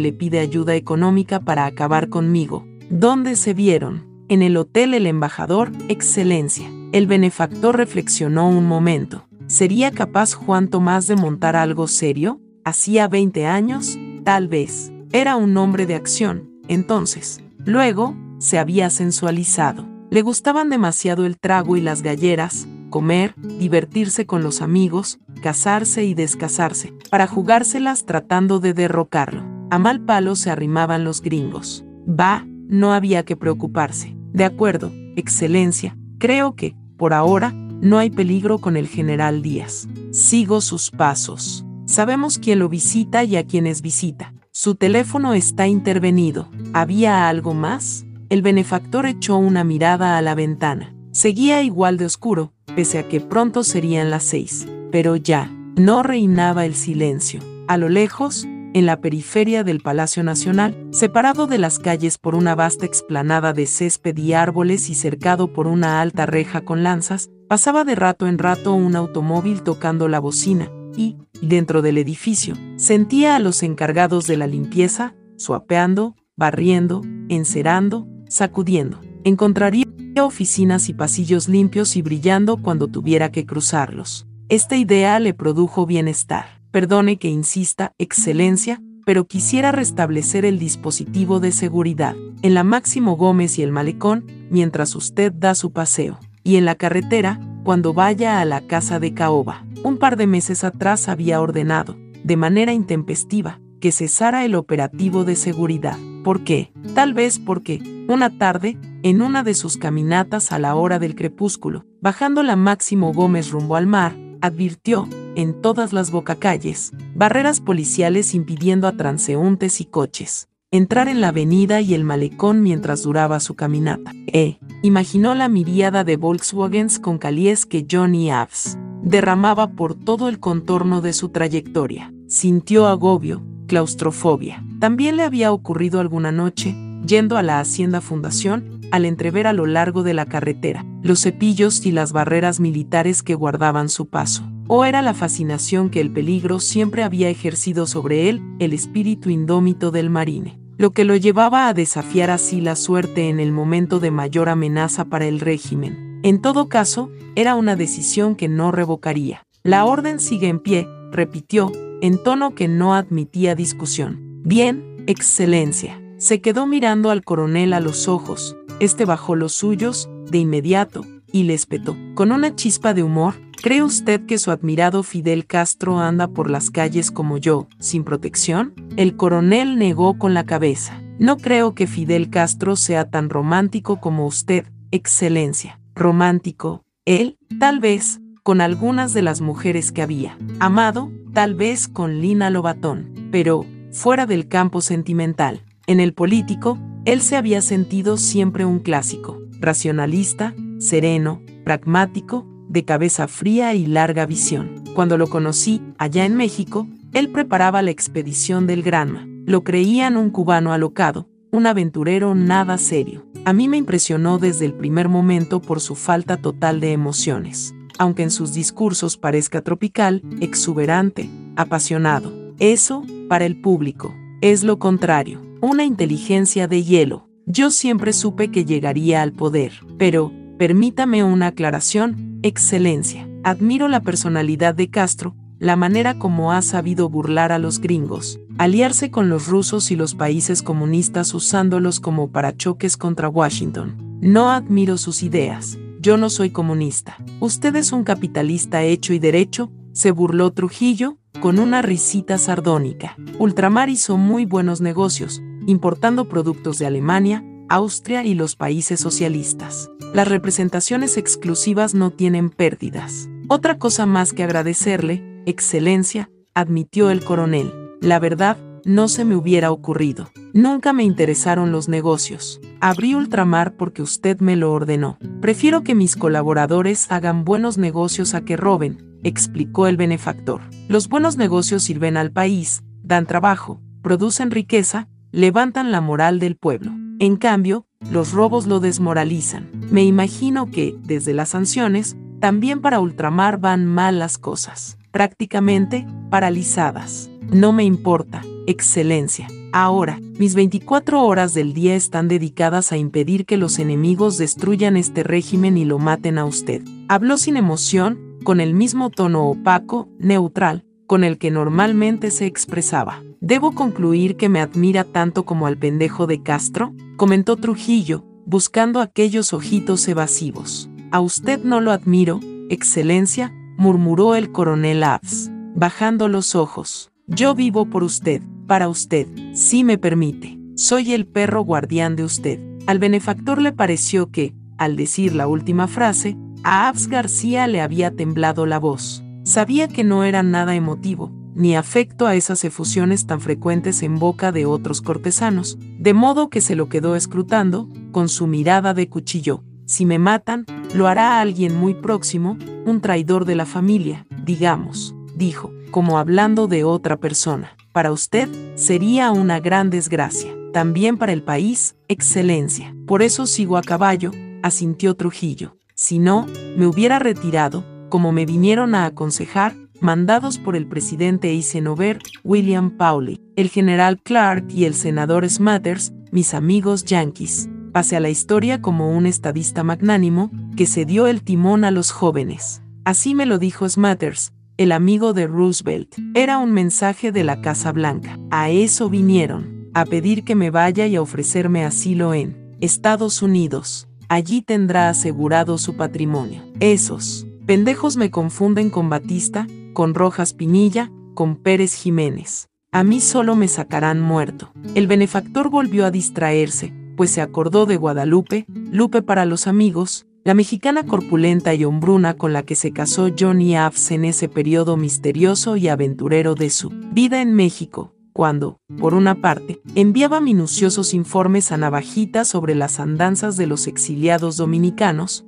le pide ayuda económica para acabar conmigo. ¿Dónde se vieron? En el hotel El Embajador, Excelencia. El benefactor reflexionó un momento. ¿Sería capaz Juan Tomás de montar algo serio? Hacía 20 años, tal vez. Era un hombre de acción, entonces. Luego, se había sensualizado. Le gustaban demasiado el trago y las galleras, comer, divertirse con los amigos, casarse y descasarse, para jugárselas tratando de derrocarlo. A mal palo se arrimaban los gringos. Va, no había que preocuparse. De acuerdo, Excelencia, creo que, por ahora, no hay peligro con el general Díaz. Sigo sus pasos. Sabemos quién lo visita y a quiénes visita. Su teléfono está intervenido. ¿Había algo más? El benefactor echó una mirada a la ventana. Seguía igual de oscuro, pese a que pronto serían las seis. Pero ya, no reinaba el silencio. A lo lejos, en la periferia del Palacio Nacional, separado de las calles por una vasta explanada de césped y árboles y cercado por una alta reja con lanzas, pasaba de rato en rato un automóvil tocando la bocina, y, dentro del edificio, sentía a los encargados de la limpieza, suapeando, barriendo, encerando, sacudiendo. Encontraría oficinas y pasillos limpios y brillando cuando tuviera que cruzarlos. Esta idea le produjo bienestar. Perdone que insista, excelencia, pero quisiera restablecer el dispositivo de seguridad en la Máximo Gómez y el malecón mientras usted da su paseo, y en la carretera cuando vaya a la casa de Caoba. Un par de meses atrás había ordenado, de manera intempestiva, que cesara el operativo de seguridad. ¿Por qué? Tal vez porque, una tarde, en una de sus caminatas a la hora del crepúsculo, bajando la Máximo Gómez rumbo al mar, advirtió, en todas las bocacalles, barreras policiales impidiendo a transeúntes y coches entrar en la avenida y el malecón mientras duraba su caminata. E imaginó la miríada de Volkswagens con calies que Johnny Aves derramaba por todo el contorno de su trayectoria. Sintió agobio, claustrofobia. También le había ocurrido alguna noche, yendo a la Hacienda Fundación, al entrever a lo largo de la carretera los cepillos y las barreras militares que guardaban su paso. O era la fascinación que el peligro siempre había ejercido sobre él, el espíritu indómito del marine, lo que lo llevaba a desafiar así la suerte en el momento de mayor amenaza para el régimen. En todo caso, era una decisión que no revocaría. La orden sigue en pie, repitió, en tono que no admitía discusión. Bien, Excelencia. Se quedó mirando al coronel a los ojos. Este bajó los suyos, de inmediato, y le espetó. Con una chispa de humor, ¿cree usted que su admirado Fidel Castro anda por las calles como yo, sin protección? El coronel negó con la cabeza. No creo que Fidel Castro sea tan romántico como usted, Excelencia. Romántico, él, tal vez, con algunas de las mujeres que había. Amado, tal vez con Lina Lobatón, pero, fuera del campo sentimental, en el político, él se había sentido siempre un clásico, racionalista, sereno, pragmático, de cabeza fría y larga visión. Cuando lo conocí, allá en México, él preparaba la expedición del Granma. Lo creían un cubano alocado, un aventurero nada serio. A mí me impresionó desde el primer momento por su falta total de emociones aunque en sus discursos parezca tropical, exuberante, apasionado. Eso, para el público, es lo contrario, una inteligencia de hielo. Yo siempre supe que llegaría al poder, pero, permítame una aclaración, excelencia. Admiro la personalidad de Castro, la manera como ha sabido burlar a los gringos, aliarse con los rusos y los países comunistas usándolos como parachoques contra Washington. No admiro sus ideas, yo no soy comunista. Usted es un capitalista hecho y derecho, se burló Trujillo, con una risita sardónica. Ultramar hizo muy buenos negocios, importando productos de Alemania, Austria y los países socialistas. Las representaciones exclusivas no tienen pérdidas. Otra cosa más que agradecerle, Excelencia, admitió el coronel. La verdad, no se me hubiera ocurrido. Nunca me interesaron los negocios. Abrí ultramar porque usted me lo ordenó. Prefiero que mis colaboradores hagan buenos negocios a que roben, explicó el benefactor. Los buenos negocios sirven al país, dan trabajo, producen riqueza, levantan la moral del pueblo. En cambio, los robos lo desmoralizan. Me imagino que, desde las sanciones, también para ultramar van mal las cosas. Prácticamente, paralizadas. No me importa, excelencia. Ahora, mis 24 horas del día están dedicadas a impedir que los enemigos destruyan este régimen y lo maten a usted. Habló sin emoción, con el mismo tono opaco, neutral, con el que normalmente se expresaba. ¿Debo concluir que me admira tanto como al pendejo de Castro? comentó Trujillo, buscando aquellos ojitos evasivos. A usted no lo admiro, excelencia, murmuró el coronel Abs, bajando los ojos. Yo vivo por usted, para usted, si me permite. Soy el perro guardián de usted. Al benefactor le pareció que, al decir la última frase, a Abs García le había temblado la voz. Sabía que no era nada emotivo, ni afecto a esas efusiones tan frecuentes en boca de otros cortesanos, de modo que se lo quedó escrutando, con su mirada de cuchillo. Si me matan, lo hará alguien muy próximo, un traidor de la familia, digamos, dijo, como hablando de otra persona. Para usted, sería una gran desgracia. También para el país, excelencia. Por eso sigo a caballo, asintió Trujillo. Si no, me hubiera retirado, como me vinieron a aconsejar, mandados por el presidente Eisenhower, William Pauli, el general Clark y el senador Smathers, mis amigos yankees. Pase a la historia como un estadista magnánimo que se dio el timón a los jóvenes. Así me lo dijo Smathers, el amigo de Roosevelt. Era un mensaje de la Casa Blanca. A eso vinieron, a pedir que me vaya y a ofrecerme asilo en Estados Unidos. Allí tendrá asegurado su patrimonio. Esos Pendejos me confunden con Batista, con Rojas Pinilla, con Pérez Jiménez. A mí solo me sacarán muerto. El benefactor volvió a distraerse, pues se acordó de Guadalupe, Lupe para los amigos, la mexicana corpulenta y hombruna con la que se casó Johnny Abs en ese periodo misterioso y aventurero de su vida en México, cuando, por una parte, enviaba minuciosos informes a Navajita sobre las andanzas de los exiliados dominicanos,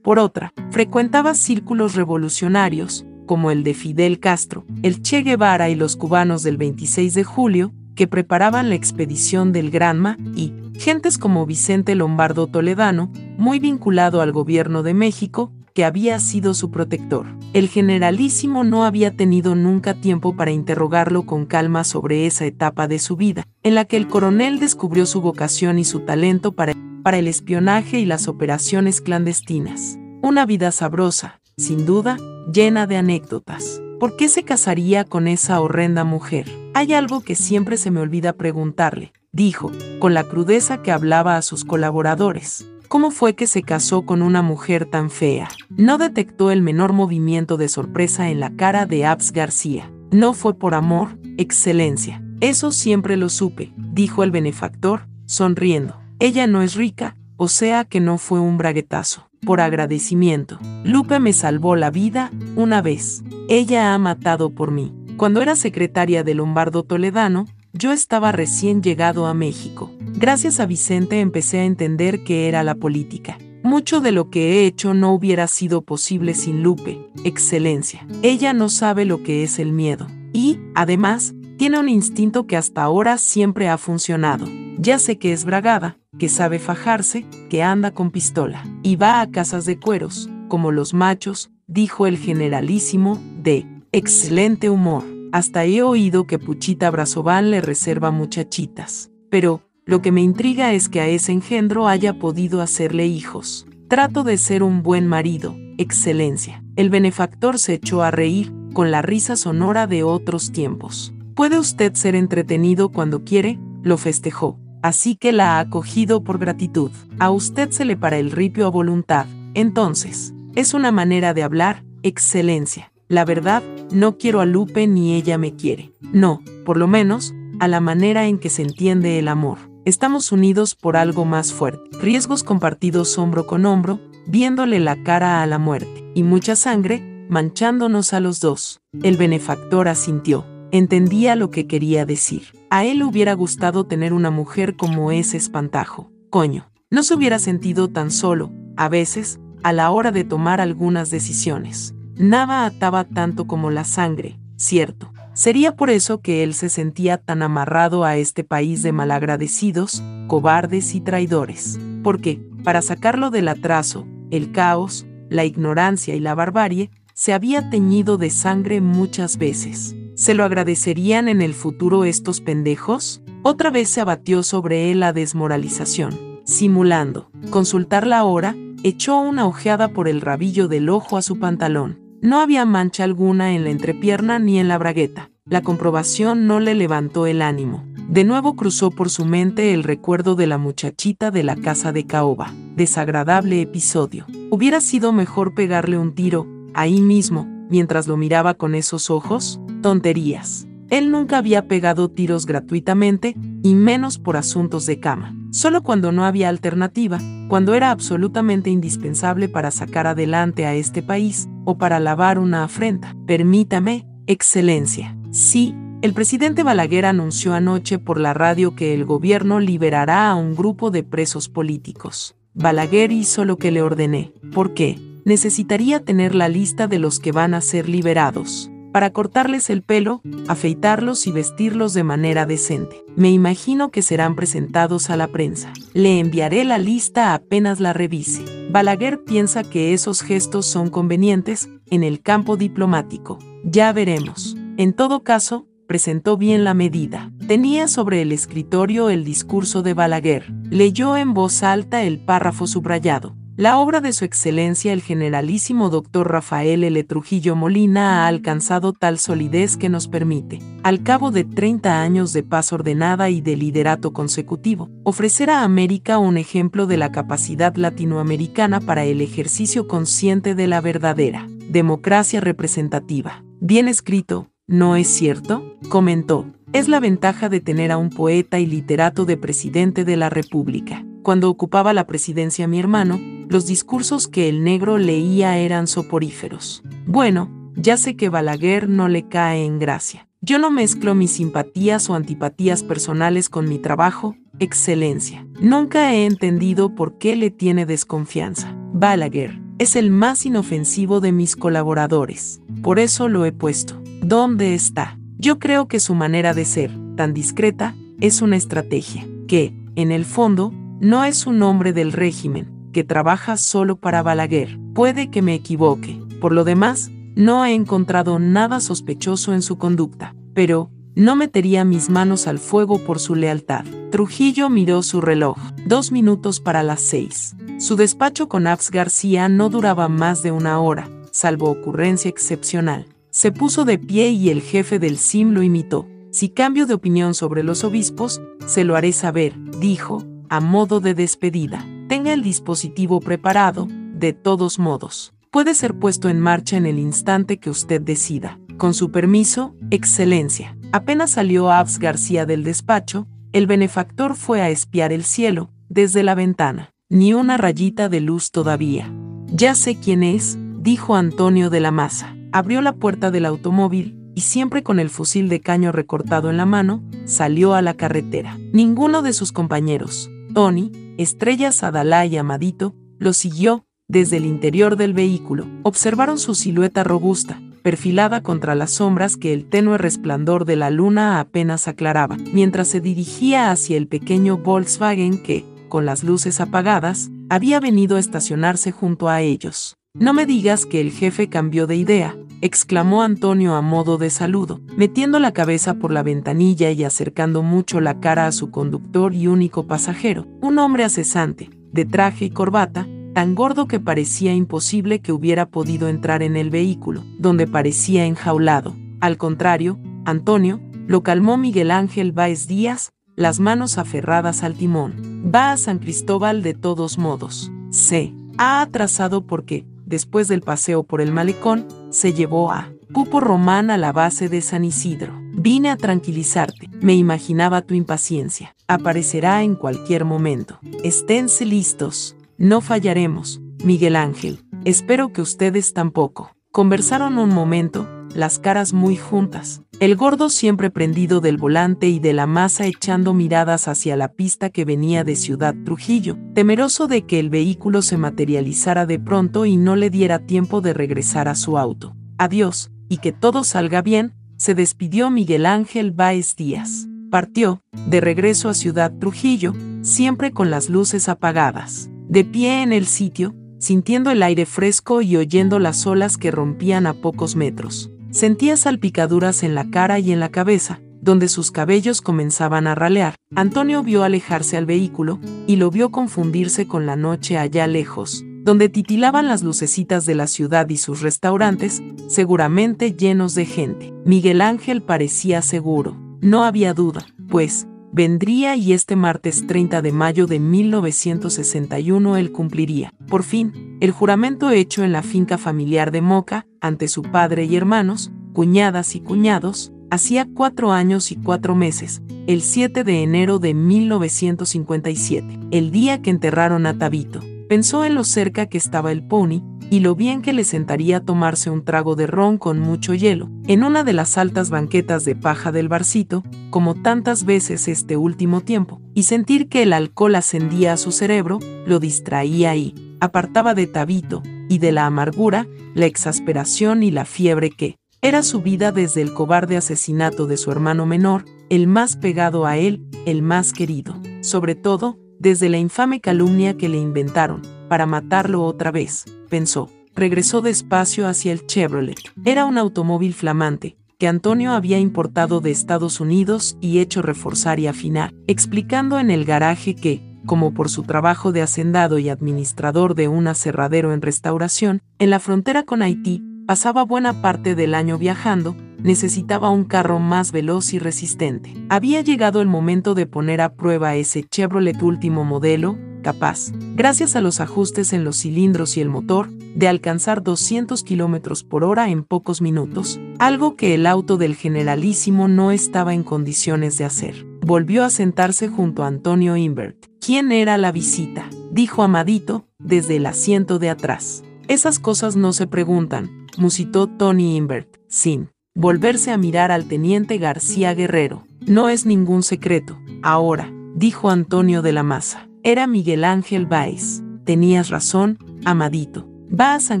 por otra, frecuentaba círculos revolucionarios, como el de Fidel Castro, el Che Guevara y los cubanos del 26 de julio, que preparaban la expedición del Granma, y gentes como Vicente Lombardo Toledano, muy vinculado al gobierno de México, que había sido su protector. El generalísimo no había tenido nunca tiempo para interrogarlo con calma sobre esa etapa de su vida, en la que el coronel descubrió su vocación y su talento para para el espionaje y las operaciones clandestinas. Una vida sabrosa, sin duda, llena de anécdotas. ¿Por qué se casaría con esa horrenda mujer? Hay algo que siempre se me olvida preguntarle, dijo, con la crudeza que hablaba a sus colaboradores. ¿Cómo fue que se casó con una mujer tan fea? No detectó el menor movimiento de sorpresa en la cara de Abs García. No fue por amor, excelencia. Eso siempre lo supe, dijo el benefactor, sonriendo. Ella no es rica, o sea que no fue un braguetazo. Por agradecimiento, Lupe me salvó la vida una vez. Ella ha matado por mí. Cuando era secretaria de Lombardo Toledano, yo estaba recién llegado a México. Gracias a Vicente empecé a entender qué era la política. Mucho de lo que he hecho no hubiera sido posible sin Lupe, excelencia. Ella no sabe lo que es el miedo. Y, además, tiene un instinto que hasta ahora siempre ha funcionado. Ya sé que es bragada, que sabe fajarse, que anda con pistola, y va a casas de cueros, como los machos, dijo el generalísimo, de excelente humor. Hasta he oído que Puchita Brazován le reserva muchachitas. Pero, lo que me intriga es que a ese engendro haya podido hacerle hijos. Trato de ser un buen marido, excelencia. El benefactor se echó a reír, con la risa sonora de otros tiempos. Puede usted ser entretenido cuando quiere, lo festejó así que la ha acogido por gratitud. A usted se le para el ripio a voluntad. Entonces, es una manera de hablar, excelencia. La verdad, no quiero a Lupe ni ella me quiere. No, por lo menos, a la manera en que se entiende el amor. Estamos unidos por algo más fuerte. Riesgos compartidos hombro con hombro, viéndole la cara a la muerte. Y mucha sangre, manchándonos a los dos. El benefactor asintió. Entendía lo que quería decir. A él hubiera gustado tener una mujer como ese espantajo. Coño, no se hubiera sentido tan solo, a veces, a la hora de tomar algunas decisiones. Nada ataba tanto como la sangre, cierto. Sería por eso que él se sentía tan amarrado a este país de malagradecidos, cobardes y traidores. Porque, para sacarlo del atraso, el caos, la ignorancia y la barbarie, se había teñido de sangre muchas veces. ¿Se lo agradecerían en el futuro estos pendejos? Otra vez se abatió sobre él la desmoralización. Simulando, consultar la hora, echó una ojeada por el rabillo del ojo a su pantalón. No había mancha alguna en la entrepierna ni en la bragueta. La comprobación no le levantó el ánimo. De nuevo cruzó por su mente el recuerdo de la muchachita de la casa de Caoba. Desagradable episodio. Hubiera sido mejor pegarle un tiro, ahí mismo, mientras lo miraba con esos ojos. Tonterías. Él nunca había pegado tiros gratuitamente, y menos por asuntos de cama. Solo cuando no había alternativa, cuando era absolutamente indispensable para sacar adelante a este país, o para lavar una afrenta. Permítame, Excelencia. Sí, el presidente Balaguer anunció anoche por la radio que el gobierno liberará a un grupo de presos políticos. Balaguer hizo lo que le ordené. ¿Por qué? Necesitaría tener la lista de los que van a ser liberados para cortarles el pelo, afeitarlos y vestirlos de manera decente. Me imagino que serán presentados a la prensa. Le enviaré la lista apenas la revise. Balaguer piensa que esos gestos son convenientes en el campo diplomático. Ya veremos. En todo caso, presentó bien la medida. Tenía sobre el escritorio el discurso de Balaguer. Leyó en voz alta el párrafo subrayado. La obra de su excelencia el generalísimo doctor Rafael L. Trujillo Molina ha alcanzado tal solidez que nos permite, al cabo de 30 años de paz ordenada y de liderato consecutivo, ofrecer a América un ejemplo de la capacidad latinoamericana para el ejercicio consciente de la verdadera democracia representativa. Bien escrito, ¿no es cierto? comentó. Es la ventaja de tener a un poeta y literato de presidente de la República. Cuando ocupaba la presidencia mi hermano, los discursos que el negro leía eran soporíferos. Bueno, ya sé que Balaguer no le cae en gracia. Yo no mezclo mis simpatías o antipatías personales con mi trabajo, excelencia. Nunca he entendido por qué le tiene desconfianza. Balaguer es el más inofensivo de mis colaboradores. Por eso lo he puesto. ¿Dónde está? Yo creo que su manera de ser, tan discreta, es una estrategia, que, en el fondo, no es un hombre del régimen, que trabaja solo para Balaguer. Puede que me equivoque. Por lo demás, no he encontrado nada sospechoso en su conducta, pero no metería mis manos al fuego por su lealtad. Trujillo miró su reloj. Dos minutos para las seis. Su despacho con Abs García no duraba más de una hora, salvo ocurrencia excepcional. Se puso de pie y el jefe del SIM lo imitó. Si cambio de opinión sobre los obispos, se lo haré saber, dijo, a modo de despedida. Tenga el dispositivo preparado, de todos modos. Puede ser puesto en marcha en el instante que usted decida. Con su permiso, Excelencia. Apenas salió Abs García del despacho, el benefactor fue a espiar el cielo, desde la ventana. Ni una rayita de luz todavía. Ya sé quién es, dijo Antonio de la Maza. Abrió la puerta del automóvil, y siempre con el fusil de caño recortado en la mano, salió a la carretera. Ninguno de sus compañeros, Tony, Estrella Sadalá y Amadito, lo siguió desde el interior del vehículo. Observaron su silueta robusta, perfilada contra las sombras que el tenue resplandor de la luna apenas aclaraba, mientras se dirigía hacia el pequeño Volkswagen que, con las luces apagadas, había venido a estacionarse junto a ellos. No me digas que el jefe cambió de idea, exclamó Antonio a modo de saludo, metiendo la cabeza por la ventanilla y acercando mucho la cara a su conductor y único pasajero, un hombre acesante, de traje y corbata, tan gordo que parecía imposible que hubiera podido entrar en el vehículo, donde parecía enjaulado. Al contrario, Antonio, lo calmó Miguel Ángel Báez Díaz, las manos aferradas al timón. Va a San Cristóbal de todos modos. Se ha atrasado porque, después del paseo por el malecón, se llevó a Pupo Román a la base de San Isidro. Vine a tranquilizarte. Me imaginaba tu impaciencia. Aparecerá en cualquier momento. Esténse listos. No fallaremos, Miguel Ángel. Espero que ustedes tampoco. Conversaron un momento, las caras muy juntas, el gordo siempre prendido del volante y de la masa echando miradas hacia la pista que venía de Ciudad Trujillo, temeroso de que el vehículo se materializara de pronto y no le diera tiempo de regresar a su auto. Adiós, y que todo salga bien, se despidió Miguel Ángel Báez Díaz. Partió, de regreso a Ciudad Trujillo, siempre con las luces apagadas. De pie en el sitio, sintiendo el aire fresco y oyendo las olas que rompían a pocos metros. Sentía salpicaduras en la cara y en la cabeza, donde sus cabellos comenzaban a ralear. Antonio vio alejarse al vehículo y lo vio confundirse con la noche allá lejos, donde titilaban las lucecitas de la ciudad y sus restaurantes, seguramente llenos de gente. Miguel Ángel parecía seguro. No había duda, pues, vendría y este martes 30 de mayo de 1961 él cumpliría, por fin, el juramento hecho en la finca familiar de Moca, ante su padre y hermanos, cuñadas y cuñados, hacía cuatro años y cuatro meses, el 7 de enero de 1957, el día que enterraron a Tabito. Pensó en lo cerca que estaba el pony y lo bien que le sentaría tomarse un trago de ron con mucho hielo, en una de las altas banquetas de paja del barcito, como tantas veces este último tiempo, y sentir que el alcohol ascendía a su cerebro, lo distraía y apartaba de Tabito y de la amargura, la exasperación y la fiebre que, era su vida desde el cobarde asesinato de su hermano menor, el más pegado a él, el más querido. Sobre todo, desde la infame calumnia que le inventaron, para matarlo otra vez, pensó. Regresó despacio hacia el Chevrolet. Era un automóvil flamante, que Antonio había importado de Estados Unidos y hecho reforzar y afinar, explicando en el garaje que, como por su trabajo de hacendado y administrador de un aserradero en restauración, en la frontera con Haití, pasaba buena parte del año viajando, necesitaba un carro más veloz y resistente. Había llegado el momento de poner a prueba ese Chevrolet último modelo, capaz, gracias a los ajustes en los cilindros y el motor, de alcanzar 200 km por hora en pocos minutos, algo que el auto del generalísimo no estaba en condiciones de hacer. Volvió a sentarse junto a Antonio Invert. ¿Quién era la visita? dijo Amadito, desde el asiento de atrás. Esas cosas no se preguntan, musitó Tony Invert, sin volverse a mirar al teniente García Guerrero. No es ningún secreto. Ahora, dijo Antonio de la Maza. Era Miguel Ángel Báez. Tenías razón, amadito. Va a San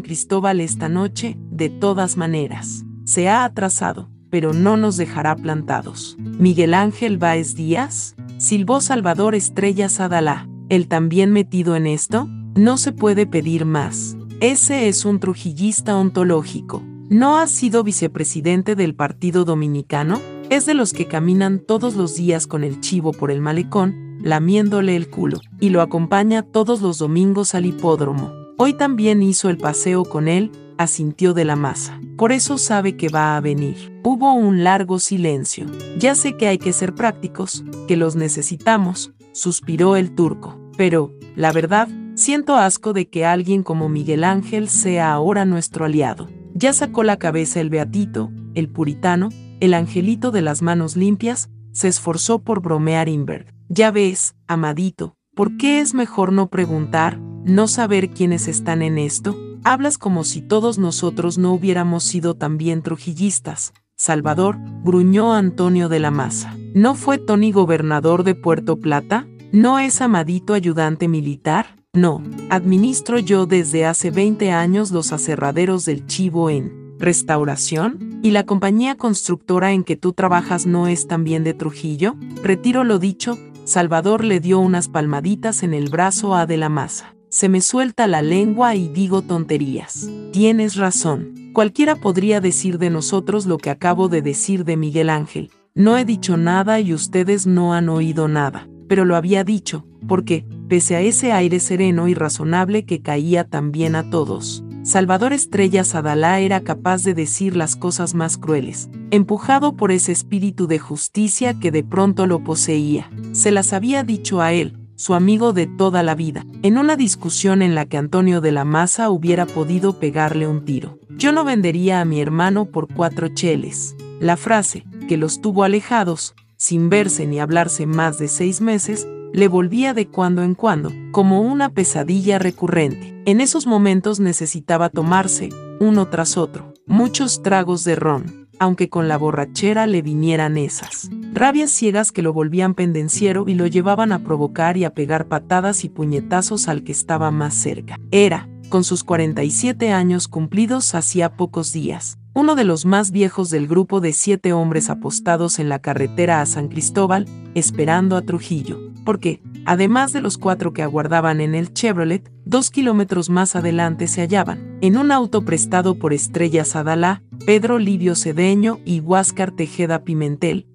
Cristóbal esta noche, de todas maneras. Se ha atrasado, pero no nos dejará plantados. Miguel Ángel Báez Díaz, silbó Salvador Estrellas Adalá. ¿El también metido en esto? No se puede pedir más. Ese es un trujillista ontológico. ¿No ha sido vicepresidente del Partido Dominicano? Es de los que caminan todos los días con el chivo por el malecón, lamiéndole el culo, y lo acompaña todos los domingos al hipódromo. Hoy también hizo el paseo con él, asintió de la masa. Por eso sabe que va a venir. Hubo un largo silencio. Ya sé que hay que ser prácticos, que los necesitamos, suspiró el turco. Pero, la verdad, Siento asco de que alguien como Miguel Ángel sea ahora nuestro aliado. Ya sacó la cabeza el beatito, el puritano, el angelito de las manos limpias, se esforzó por bromear Invert. Ya ves, amadito, ¿por qué es mejor no preguntar, no saber quiénes están en esto? Hablas como si todos nosotros no hubiéramos sido también trujillistas. Salvador, gruñó Antonio de la Maza. ¿No fue Tony gobernador de Puerto Plata? ¿No es Amadito ayudante militar? No, administro yo desde hace 20 años los aserraderos del chivo en restauración, y la compañía constructora en que tú trabajas no es también de Trujillo. Retiro lo dicho, Salvador le dio unas palmaditas en el brazo a De la Maza. Se me suelta la lengua y digo tonterías. Tienes razón. Cualquiera podría decir de nosotros lo que acabo de decir de Miguel Ángel. No he dicho nada y ustedes no han oído nada pero lo había dicho, porque, pese a ese aire sereno y razonable que caía también a todos, Salvador Estrellas Adalá era capaz de decir las cosas más crueles, empujado por ese espíritu de justicia que de pronto lo poseía. Se las había dicho a él, su amigo de toda la vida, en una discusión en la que Antonio de la Maza hubiera podido pegarle un tiro. Yo no vendería a mi hermano por cuatro cheles. La frase, que los tuvo alejados, sin verse ni hablarse más de seis meses, le volvía de cuando en cuando, como una pesadilla recurrente. En esos momentos necesitaba tomarse, uno tras otro, muchos tragos de ron, aunque con la borrachera le vinieran esas. Rabias ciegas que lo volvían pendenciero y lo llevaban a provocar y a pegar patadas y puñetazos al que estaba más cerca. Era, con sus 47 años cumplidos hacía pocos días, uno de los más viejos del grupo de siete hombres apostados en la carretera a San Cristóbal, esperando a Trujillo, porque, además de los cuatro que aguardaban en el Chevrolet, dos kilómetros más adelante se hallaban, en un auto prestado por Estrella Sadalá, Pedro Livio Cedeño y Huáscar Tejeda Pimentel,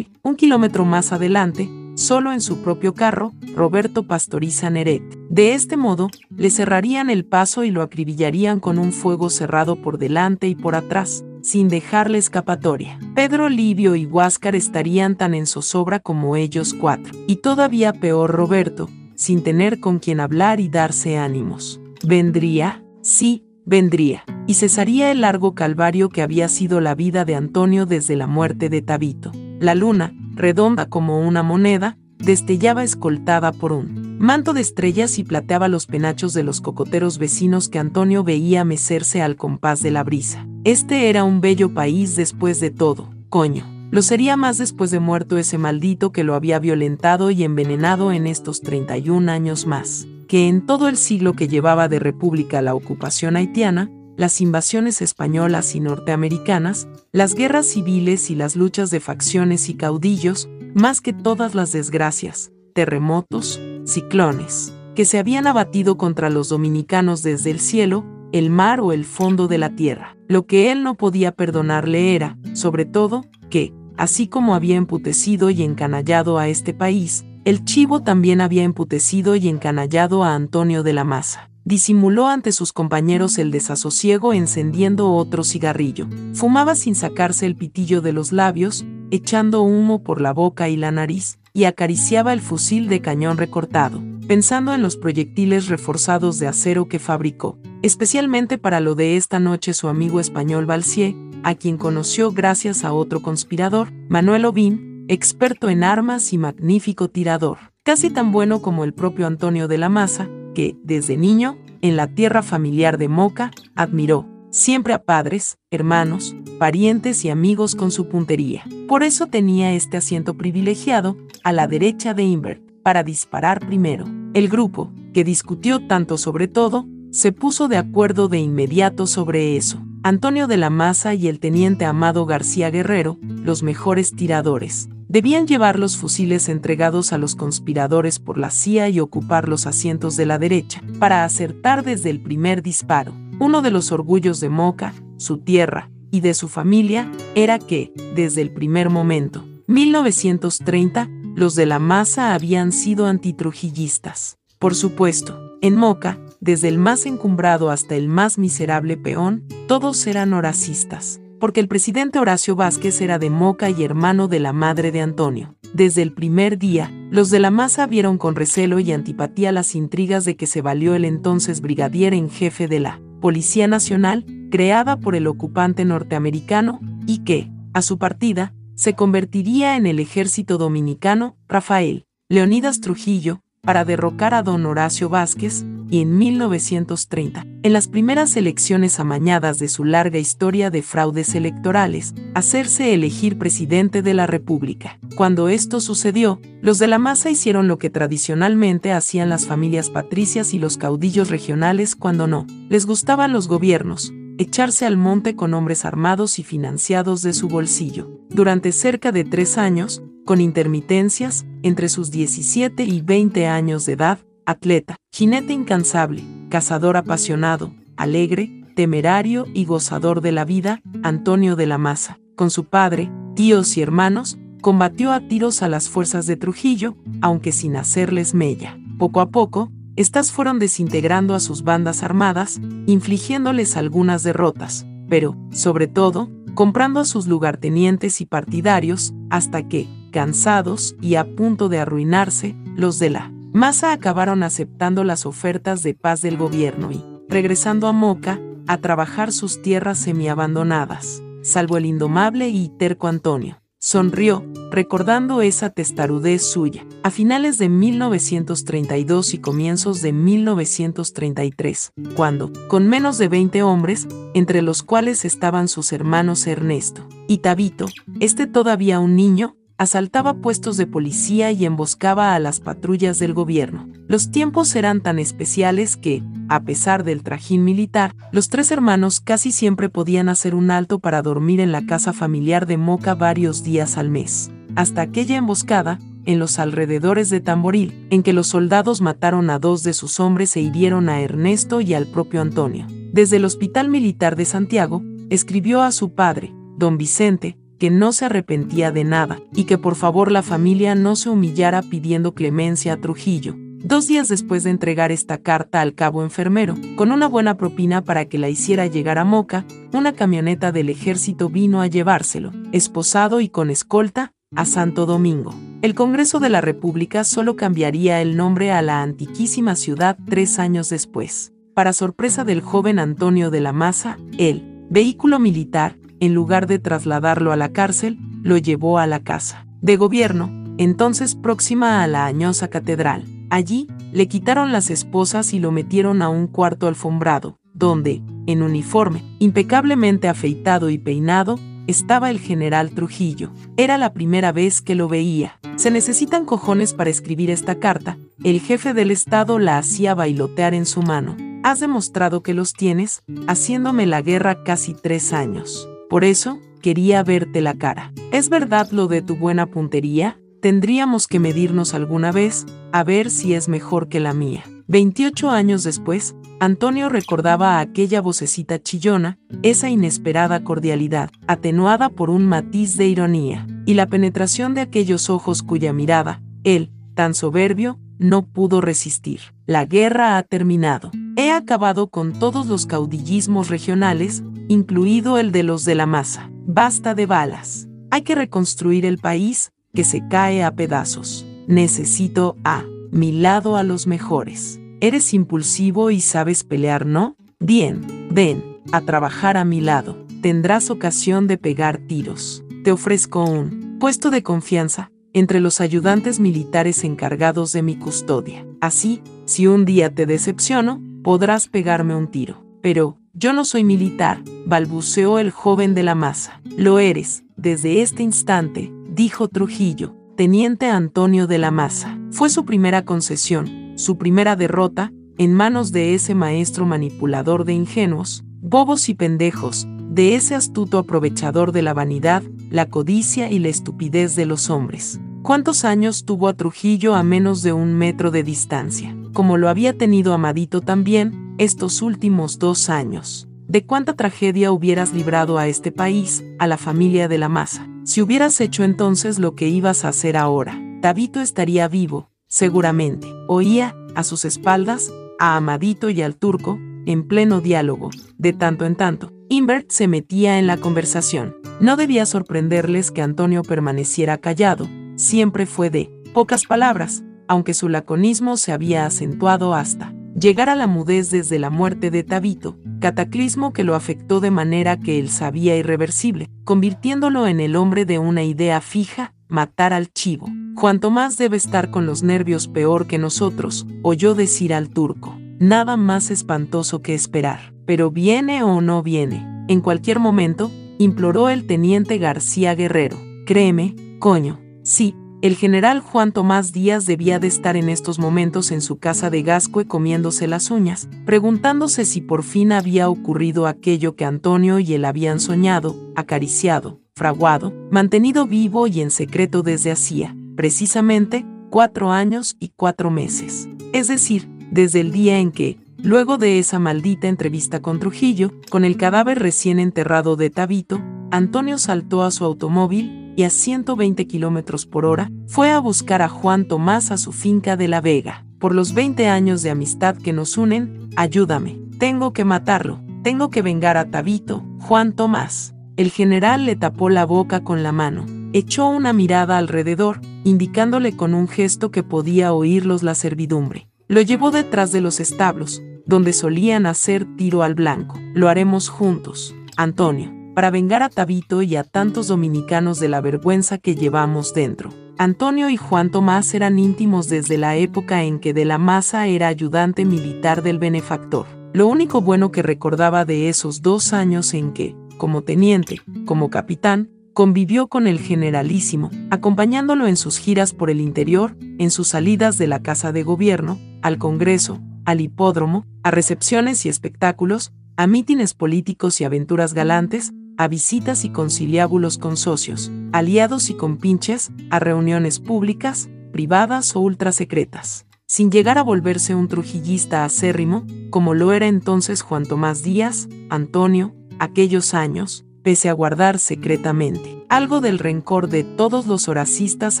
un kilómetro más adelante, solo en su propio carro, Roberto Pastoriza Neret. De este modo, le cerrarían el paso y lo acribillarían con un fuego cerrado por delante y por atrás, sin dejarle escapatoria. Pedro Livio y Huáscar estarían tan en zozobra como ellos cuatro, y todavía peor Roberto, sin tener con quien hablar y darse ánimos. ¿Vendría? Sí, vendría, y cesaría el largo calvario que había sido la vida de Antonio desde la muerte de Tabito. La luna, redonda como una moneda, destellaba escoltada por un manto de estrellas y plateaba los penachos de los cocoteros vecinos que Antonio veía mecerse al compás de la brisa. Este era un bello país después de todo, coño. Lo sería más después de muerto ese maldito que lo había violentado y envenenado en estos 31 años más, que en todo el siglo que llevaba de república la ocupación haitiana, las invasiones españolas y norteamericanas, las guerras civiles y las luchas de facciones y caudillos, más que todas las desgracias, terremotos, ciclones, que se habían abatido contra los dominicanos desde el cielo, el mar o el fondo de la tierra. Lo que él no podía perdonarle era, sobre todo, que, así como había emputecido y encanallado a este país, el chivo también había emputecido y encanallado a Antonio de la Maza disimuló ante sus compañeros el desasosiego encendiendo otro cigarrillo. Fumaba sin sacarse el pitillo de los labios, echando humo por la boca y la nariz, y acariciaba el fusil de cañón recortado, pensando en los proyectiles reforzados de acero que fabricó, especialmente para lo de esta noche su amigo español Balsier, a quien conoció gracias a otro conspirador, Manuel Ovín, experto en armas y magnífico tirador, casi tan bueno como el propio Antonio de la Maza, que, desde niño, en la tierra familiar de Moca, admiró siempre a padres, hermanos, parientes y amigos con su puntería. Por eso tenía este asiento privilegiado, a la derecha de Invert, para disparar primero. El grupo, que discutió tanto sobre todo, se puso de acuerdo de inmediato sobre eso. Antonio de la Maza y el teniente Amado García Guerrero, los mejores tiradores, Debían llevar los fusiles entregados a los conspiradores por la CIA y ocupar los asientos de la derecha, para acertar desde el primer disparo. Uno de los orgullos de Moca, su tierra y de su familia era que, desde el primer momento, 1930, los de la masa habían sido antitrujillistas. Por supuesto, en Moca, desde el más encumbrado hasta el más miserable peón, todos eran horacistas porque el presidente Horacio Vázquez era de Moca y hermano de la madre de Antonio. Desde el primer día, los de la masa vieron con recelo y antipatía las intrigas de que se valió el entonces brigadier en jefe de la Policía Nacional, creada por el ocupante norteamericano, y que, a su partida, se convertiría en el ejército dominicano, Rafael Leonidas Trujillo, para derrocar a don Horacio Vázquez, y en 1930, en las primeras elecciones amañadas de su larga historia de fraudes electorales, hacerse elegir presidente de la República. Cuando esto sucedió, los de la masa hicieron lo que tradicionalmente hacían las familias patricias y los caudillos regionales cuando no les gustaban los gobiernos, echarse al monte con hombres armados y financiados de su bolsillo. Durante cerca de tres años, con intermitencias, entre sus 17 y 20 años de edad, atleta, jinete incansable, cazador apasionado, alegre, temerario y gozador de la vida, Antonio de la Maza, con su padre, tíos y hermanos, combatió a tiros a las fuerzas de Trujillo, aunque sin hacerles mella. Poco a poco, estas fueron desintegrando a sus bandas armadas, infligiéndoles algunas derrotas, pero, sobre todo, comprando a sus lugartenientes y partidarios, hasta que, cansados y a punto de arruinarse, los de la masa acabaron aceptando las ofertas de paz del gobierno y, regresando a Moca, a trabajar sus tierras semiabandonadas, salvo el indomable y terco Antonio. Sonrió, recordando esa testarudez suya. A finales de 1932 y comienzos de 1933, cuando, con menos de 20 hombres, entre los cuales estaban sus hermanos Ernesto y Tabito, este todavía un niño, asaltaba puestos de policía y emboscaba a las patrullas del gobierno. Los tiempos eran tan especiales que, a pesar del trajín militar, los tres hermanos casi siempre podían hacer un alto para dormir en la casa familiar de Moca varios días al mes. Hasta aquella emboscada, en los alrededores de Tamboril, en que los soldados mataron a dos de sus hombres e hirieron a Ernesto y al propio Antonio. Desde el Hospital Militar de Santiago, escribió a su padre, don Vicente, que no se arrepentía de nada y que por favor la familia no se humillara pidiendo clemencia a Trujillo. Dos días después de entregar esta carta al cabo enfermero, con una buena propina para que la hiciera llegar a Moca, una camioneta del ejército vino a llevárselo, esposado y con escolta, a Santo Domingo. El Congreso de la República solo cambiaría el nombre a la antiquísima ciudad tres años después. Para sorpresa del joven Antonio de la Maza, el vehículo militar, en lugar de trasladarlo a la cárcel, lo llevó a la casa de gobierno, entonces próxima a la añosa catedral. Allí, le quitaron las esposas y lo metieron a un cuarto alfombrado, donde, en uniforme, impecablemente afeitado y peinado, estaba el general Trujillo. Era la primera vez que lo veía. Se necesitan cojones para escribir esta carta. El jefe del Estado la hacía bailotear en su mano. Has demostrado que los tienes, haciéndome la guerra casi tres años. Por eso, quería verte la cara. ¿Es verdad lo de tu buena puntería? Tendríamos que medirnos alguna vez, a ver si es mejor que la mía. 28 años después, Antonio recordaba a aquella vocecita chillona, esa inesperada cordialidad, atenuada por un matiz de ironía, y la penetración de aquellos ojos cuya mirada, él, tan soberbio, no pudo resistir. La guerra ha terminado. He acabado con todos los caudillismos regionales, incluido el de los de la masa. Basta de balas. Hay que reconstruir el país, que se cae a pedazos. Necesito a mi lado a los mejores. Eres impulsivo y sabes pelear, ¿no? Bien, ven, a trabajar a mi lado. Tendrás ocasión de pegar tiros. Te ofrezco un puesto de confianza entre los ayudantes militares encargados de mi custodia. Así, si un día te decepciono, podrás pegarme un tiro. Pero, yo no soy militar, balbuceó el joven de la masa. Lo eres, desde este instante, dijo Trujillo, teniente Antonio de la Maza. Fue su primera concesión, su primera derrota, en manos de ese maestro manipulador de ingenuos, bobos y pendejos, de ese astuto aprovechador de la vanidad, la codicia y la estupidez de los hombres. ¿Cuántos años tuvo a Trujillo a menos de un metro de distancia? Como lo había tenido Amadito también, estos últimos dos años. ¿De cuánta tragedia hubieras librado a este país, a la familia de la masa? Si hubieras hecho entonces lo que ibas a hacer ahora, Tabito estaría vivo, seguramente. Oía, a sus espaldas, a Amadito y al turco, en pleno diálogo. De tanto en tanto, Invert se metía en la conversación. No debía sorprenderles que Antonio permaneciera callado, siempre fue de pocas palabras, aunque su laconismo se había acentuado hasta llegar a la mudez desde la muerte de Tabito, cataclismo que lo afectó de manera que él sabía irreversible, convirtiéndolo en el hombre de una idea fija, matar al chivo. Juan Tomás debe estar con los nervios peor que nosotros, oyó decir al turco. Nada más espantoso que esperar. Pero viene o no viene. En cualquier momento, imploró el teniente García Guerrero. Créeme, coño. Sí, el general Juan Tomás Díaz debía de estar en estos momentos en su casa de Gascue comiéndose las uñas, preguntándose si por fin había ocurrido aquello que Antonio y él habían soñado, acariciado, fraguado, mantenido vivo y en secreto desde hacía, precisamente, cuatro años y cuatro meses. Es decir, desde el día en que, luego de esa maldita entrevista con Trujillo, con el cadáver recién enterrado de Tabito, Antonio saltó a su automóvil y a 120 kilómetros por hora, fue a buscar a Juan Tomás a su finca de La Vega. Por los 20 años de amistad que nos unen, ayúdame. Tengo que matarlo. Tengo que vengar a Tabito, Juan Tomás. El general le tapó la boca con la mano. Echó una mirada alrededor, indicándole con un gesto que podía oírlos la servidumbre. Lo llevó detrás de los establos, donde solían hacer tiro al blanco. Lo haremos juntos. Antonio para vengar a Tabito y a tantos dominicanos de la vergüenza que llevamos dentro. Antonio y Juan Tomás eran íntimos desde la época en que de la Maza era ayudante militar del benefactor. Lo único bueno que recordaba de esos dos años en que, como teniente, como capitán, convivió con el generalísimo, acompañándolo en sus giras por el interior, en sus salidas de la Casa de Gobierno, al Congreso, al hipódromo, a recepciones y espectáculos, a mítines políticos y aventuras galantes, a visitas y conciliábulos con socios, aliados y compinches, a reuniones públicas, privadas o ultrasecretas. Sin llegar a volverse un trujillista acérrimo, como lo era entonces Juan Tomás Díaz, Antonio, aquellos años, pese a guardar secretamente algo del rencor de todos los horacistas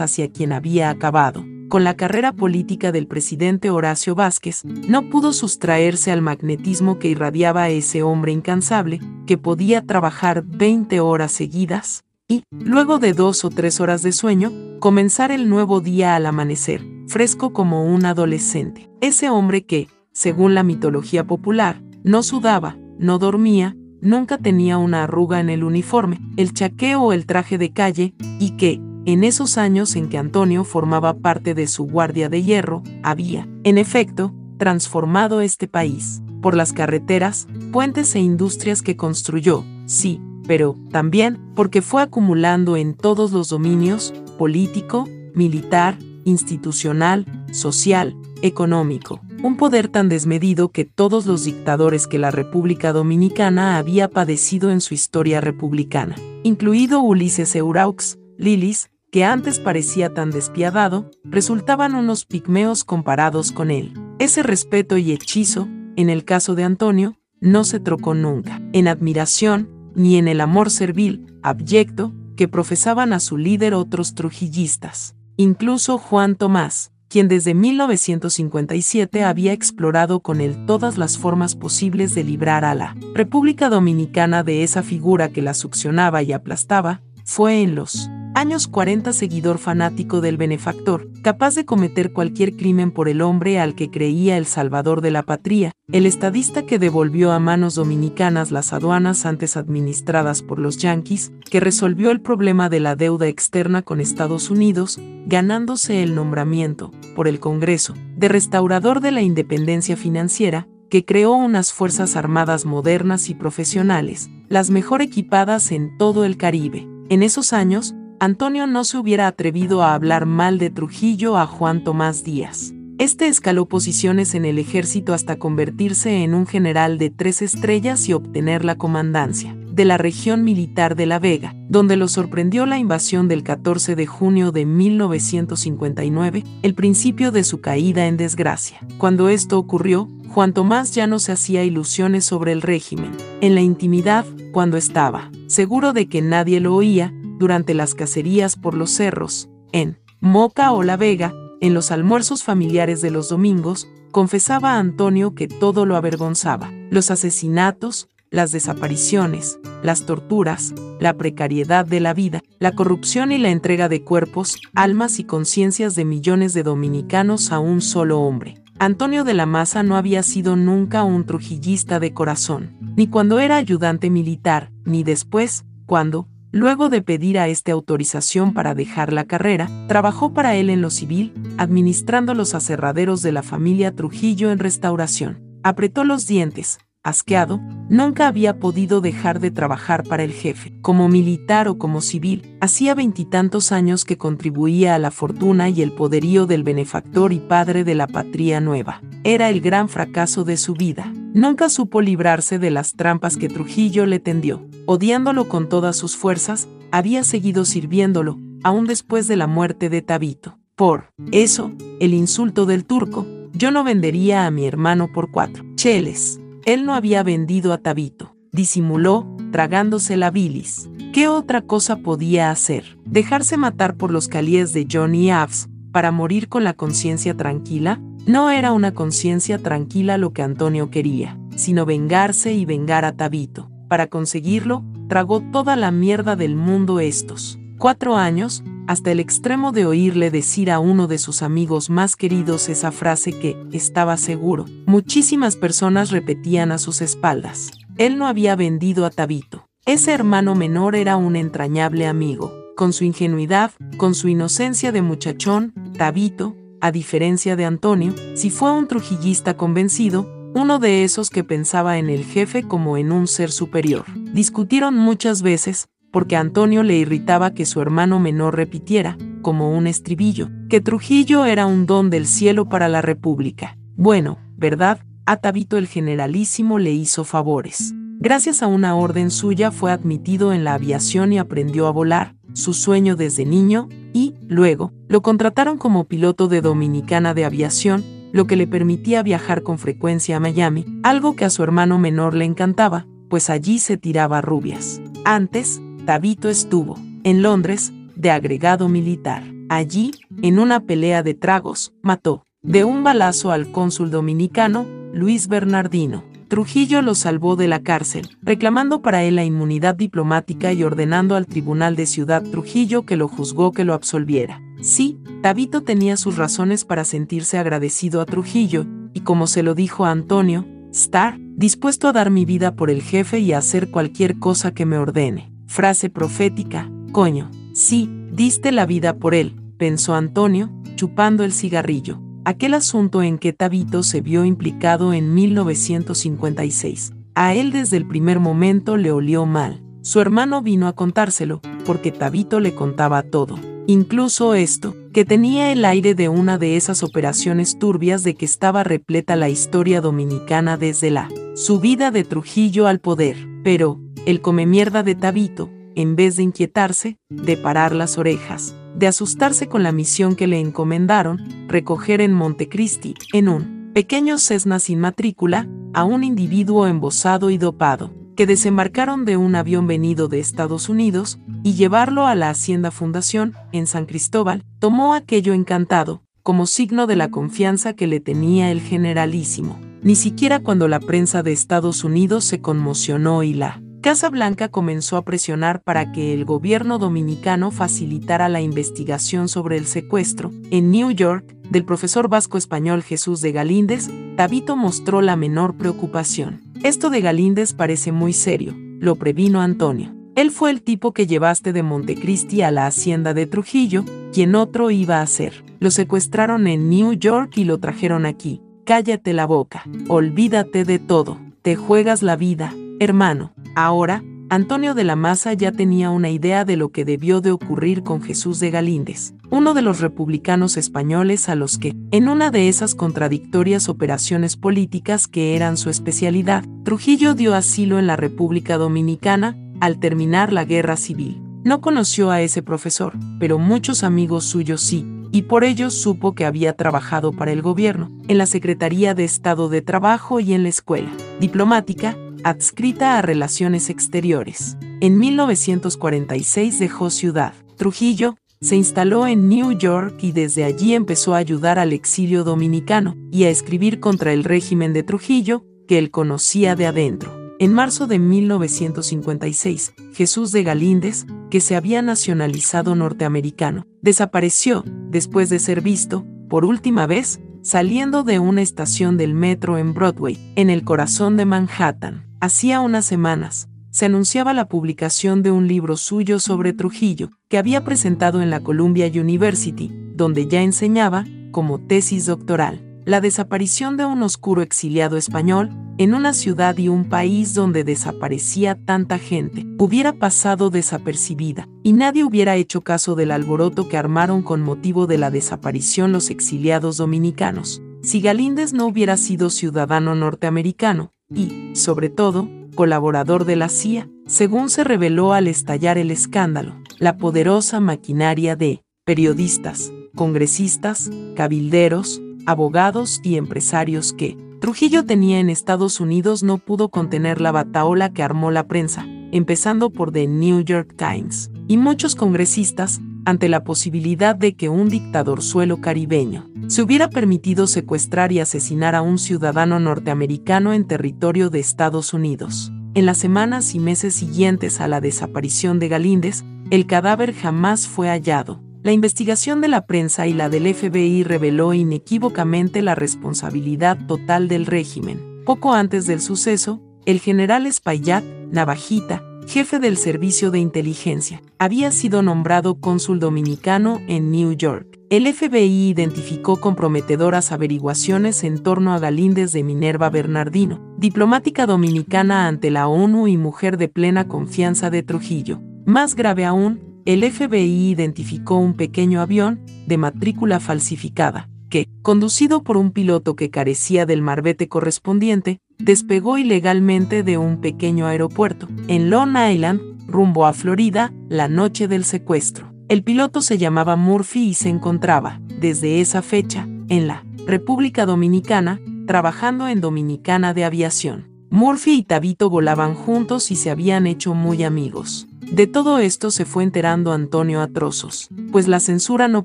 hacia quien había acabado con la carrera política del presidente Horacio Vázquez, no pudo sustraerse al magnetismo que irradiaba ese hombre incansable, que podía trabajar 20 horas seguidas, y, luego de dos o tres horas de sueño, comenzar el nuevo día al amanecer, fresco como un adolescente. Ese hombre que, según la mitología popular, no sudaba, no dormía, nunca tenía una arruga en el uniforme, el chaqueo o el traje de calle, y que, en esos años en que Antonio formaba parte de su guardia de hierro, había, en efecto, transformado este país, por las carreteras, puentes e industrias que construyó, sí, pero también porque fue acumulando en todos los dominios, político, militar, institucional, social, económico, un poder tan desmedido que todos los dictadores que la República Dominicana había padecido en su historia republicana, incluido Ulises Euraux, Lilis, que antes parecía tan despiadado, resultaban unos pigmeos comparados con él. Ese respeto y hechizo, en el caso de Antonio, no se trocó nunca, en admiración, ni en el amor servil, abyecto, que profesaban a su líder otros trujillistas. Incluso Juan Tomás, quien desde 1957 había explorado con él todas las formas posibles de librar a la República Dominicana de esa figura que la succionaba y aplastaba, fue en los años 40 seguidor fanático del benefactor, capaz de cometer cualquier crimen por el hombre al que creía el salvador de la patria, el estadista que devolvió a manos dominicanas las aduanas antes administradas por los yanquis, que resolvió el problema de la deuda externa con Estados Unidos, ganándose el nombramiento, por el Congreso, de restaurador de la independencia financiera, que creó unas Fuerzas Armadas modernas y profesionales, las mejor equipadas en todo el Caribe. En esos años, Antonio no se hubiera atrevido a hablar mal de Trujillo a Juan Tomás Díaz. Este escaló posiciones en el ejército hasta convertirse en un general de tres estrellas y obtener la comandancia de la región militar de La Vega, donde lo sorprendió la invasión del 14 de junio de 1959, el principio de su caída en desgracia. Cuando esto ocurrió, Juan Tomás ya no se hacía ilusiones sobre el régimen. En la intimidad, cuando estaba seguro de que nadie lo oía, durante las cacerías por los cerros, en Moca o La Vega, en los almuerzos familiares de los domingos, confesaba a Antonio que todo lo avergonzaba, los asesinatos, las desapariciones, las torturas, la precariedad de la vida, la corrupción y la entrega de cuerpos, almas y conciencias de millones de dominicanos a un solo hombre. Antonio de la Maza no había sido nunca un trujillista de corazón, ni cuando era ayudante militar, ni después, cuando, Luego de pedir a este autorización para dejar la carrera, trabajó para él en lo civil, administrando los aserraderos de la familia Trujillo en restauración. Apretó los dientes, asqueado, nunca había podido dejar de trabajar para el jefe. Como militar o como civil, hacía veintitantos años que contribuía a la fortuna y el poderío del benefactor y padre de la patria nueva. Era el gran fracaso de su vida. Nunca supo librarse de las trampas que Trujillo le tendió odiándolo con todas sus fuerzas, había seguido sirviéndolo, aún después de la muerte de Tabito. Por eso, el insulto del turco, yo no vendería a mi hermano por cuatro cheles. Él no había vendido a Tabito. Disimuló, tragándose la bilis. ¿Qué otra cosa podía hacer? ¿Dejarse matar por los calíes de Johnny Aves para morir con la conciencia tranquila? No era una conciencia tranquila lo que Antonio quería, sino vengarse y vengar a Tabito. Para conseguirlo, tragó toda la mierda del mundo estos cuatro años, hasta el extremo de oírle decir a uno de sus amigos más queridos esa frase que, estaba seguro, muchísimas personas repetían a sus espaldas. Él no había vendido a Tabito. Ese hermano menor era un entrañable amigo. Con su ingenuidad, con su inocencia de muchachón, Tabito, a diferencia de Antonio, si fue un trujillista convencido, uno de esos que pensaba en el jefe como en un ser superior. Discutieron muchas veces, porque a Antonio le irritaba que su hermano menor repitiera, como un estribillo, que Trujillo era un don del cielo para la República. Bueno, ¿verdad? A Tabito el generalísimo le hizo favores. Gracias a una orden suya fue admitido en la aviación y aprendió a volar, su sueño desde niño, y, luego, lo contrataron como piloto de Dominicana de Aviación, lo que le permitía viajar con frecuencia a Miami, algo que a su hermano menor le encantaba, pues allí se tiraba rubias. Antes, Tabito estuvo, en Londres, de agregado militar. Allí, en una pelea de tragos, mató, de un balazo al cónsul dominicano, Luis Bernardino. Trujillo lo salvó de la cárcel, reclamando para él la inmunidad diplomática y ordenando al Tribunal de Ciudad Trujillo que lo juzgó que lo absolviera. Sí, Tabito tenía sus razones para sentirse agradecido a Trujillo, y como se lo dijo a Antonio, estar dispuesto a dar mi vida por el jefe y a hacer cualquier cosa que me ordene. Frase profética, coño. Sí, diste la vida por él, pensó Antonio, chupando el cigarrillo aquel asunto en que Tabito se vio implicado en 1956. A él desde el primer momento le olió mal. Su hermano vino a contárselo, porque Tabito le contaba todo. Incluso esto, que tenía el aire de una de esas operaciones turbias de que estaba repleta la historia dominicana desde la subida de Trujillo al poder. Pero, el come mierda de Tabito, en vez de inquietarse, de parar las orejas, de asustarse con la misión que le encomendaron, recoger en Montecristi, en un pequeño Cessna sin matrícula, a un individuo embosado y dopado, que desembarcaron de un avión venido de Estados Unidos, y llevarlo a la Hacienda Fundación, en San Cristóbal, tomó aquello encantado, como signo de la confianza que le tenía el generalísimo. Ni siquiera cuando la prensa de Estados Unidos se conmocionó y la Casa Blanca comenzó a presionar para que el gobierno dominicano facilitara la investigación sobre el secuestro, en New York, del profesor vasco español Jesús de Galíndez, Tabito mostró la menor preocupación. Esto de Galíndez parece muy serio, lo previno Antonio. Él fue el tipo que llevaste de Montecristi a la hacienda de Trujillo, quien otro iba a ser. Lo secuestraron en New York y lo trajeron aquí. Cállate la boca, olvídate de todo, te juegas la vida, hermano. Ahora, Antonio de la Maza ya tenía una idea de lo que debió de ocurrir con Jesús de Galíndez, uno de los republicanos españoles a los que, en una de esas contradictorias operaciones políticas que eran su especialidad, Trujillo dio asilo en la República Dominicana al terminar la guerra civil. No conoció a ese profesor, pero muchos amigos suyos sí, y por ello supo que había trabajado para el gobierno, en la Secretaría de Estado de Trabajo y en la Escuela Diplomática, adscrita a Relaciones Exteriores. En 1946 dejó Ciudad Trujillo, se instaló en New York y desde allí empezó a ayudar al exilio dominicano y a escribir contra el régimen de Trujillo, que él conocía de adentro. En marzo de 1956, Jesús de Galíndez, que se había nacionalizado norteamericano, desapareció después de ser visto, por última vez, saliendo de una estación del metro en Broadway, en el corazón de Manhattan. Hacía unas semanas, se anunciaba la publicación de un libro suyo sobre Trujillo, que había presentado en la Columbia University, donde ya enseñaba, como tesis doctoral, la desaparición de un oscuro exiliado español en una ciudad y un país donde desaparecía tanta gente, hubiera pasado desapercibida, y nadie hubiera hecho caso del alboroto que armaron con motivo de la desaparición los exiliados dominicanos. Si Galíndez no hubiera sido ciudadano norteamericano, y, sobre todo, colaborador de la CIA, según se reveló al estallar el escándalo, la poderosa maquinaria de periodistas, congresistas, cabilderos, abogados y empresarios que Trujillo tenía en Estados Unidos no pudo contener la bataola que armó la prensa, empezando por The New York Times, y muchos congresistas, ante la posibilidad de que un dictador suelo caribeño se hubiera permitido secuestrar y asesinar a un ciudadano norteamericano en territorio de Estados Unidos. En las semanas y meses siguientes a la desaparición de Galíndez, el cadáver jamás fue hallado. La investigación de la prensa y la del FBI reveló inequívocamente la responsabilidad total del régimen. Poco antes del suceso, el general Espaillat, Navajita, jefe del Servicio de Inteligencia, había sido nombrado cónsul dominicano en New York. El FBI identificó comprometedoras averiguaciones en torno a Galíndez de Minerva Bernardino, diplomática dominicana ante la ONU y mujer de plena confianza de Trujillo. Más grave aún, el FBI identificó un pequeño avión, de matrícula falsificada, que, conducido por un piloto que carecía del marbete correspondiente, despegó ilegalmente de un pequeño aeropuerto, en Long Island, rumbo a Florida, la noche del secuestro. El piloto se llamaba Murphy y se encontraba, desde esa fecha, en la República Dominicana, trabajando en Dominicana de Aviación. Murphy y Tabito volaban juntos y se habían hecho muy amigos. De todo esto se fue enterando Antonio a trozos, pues la censura no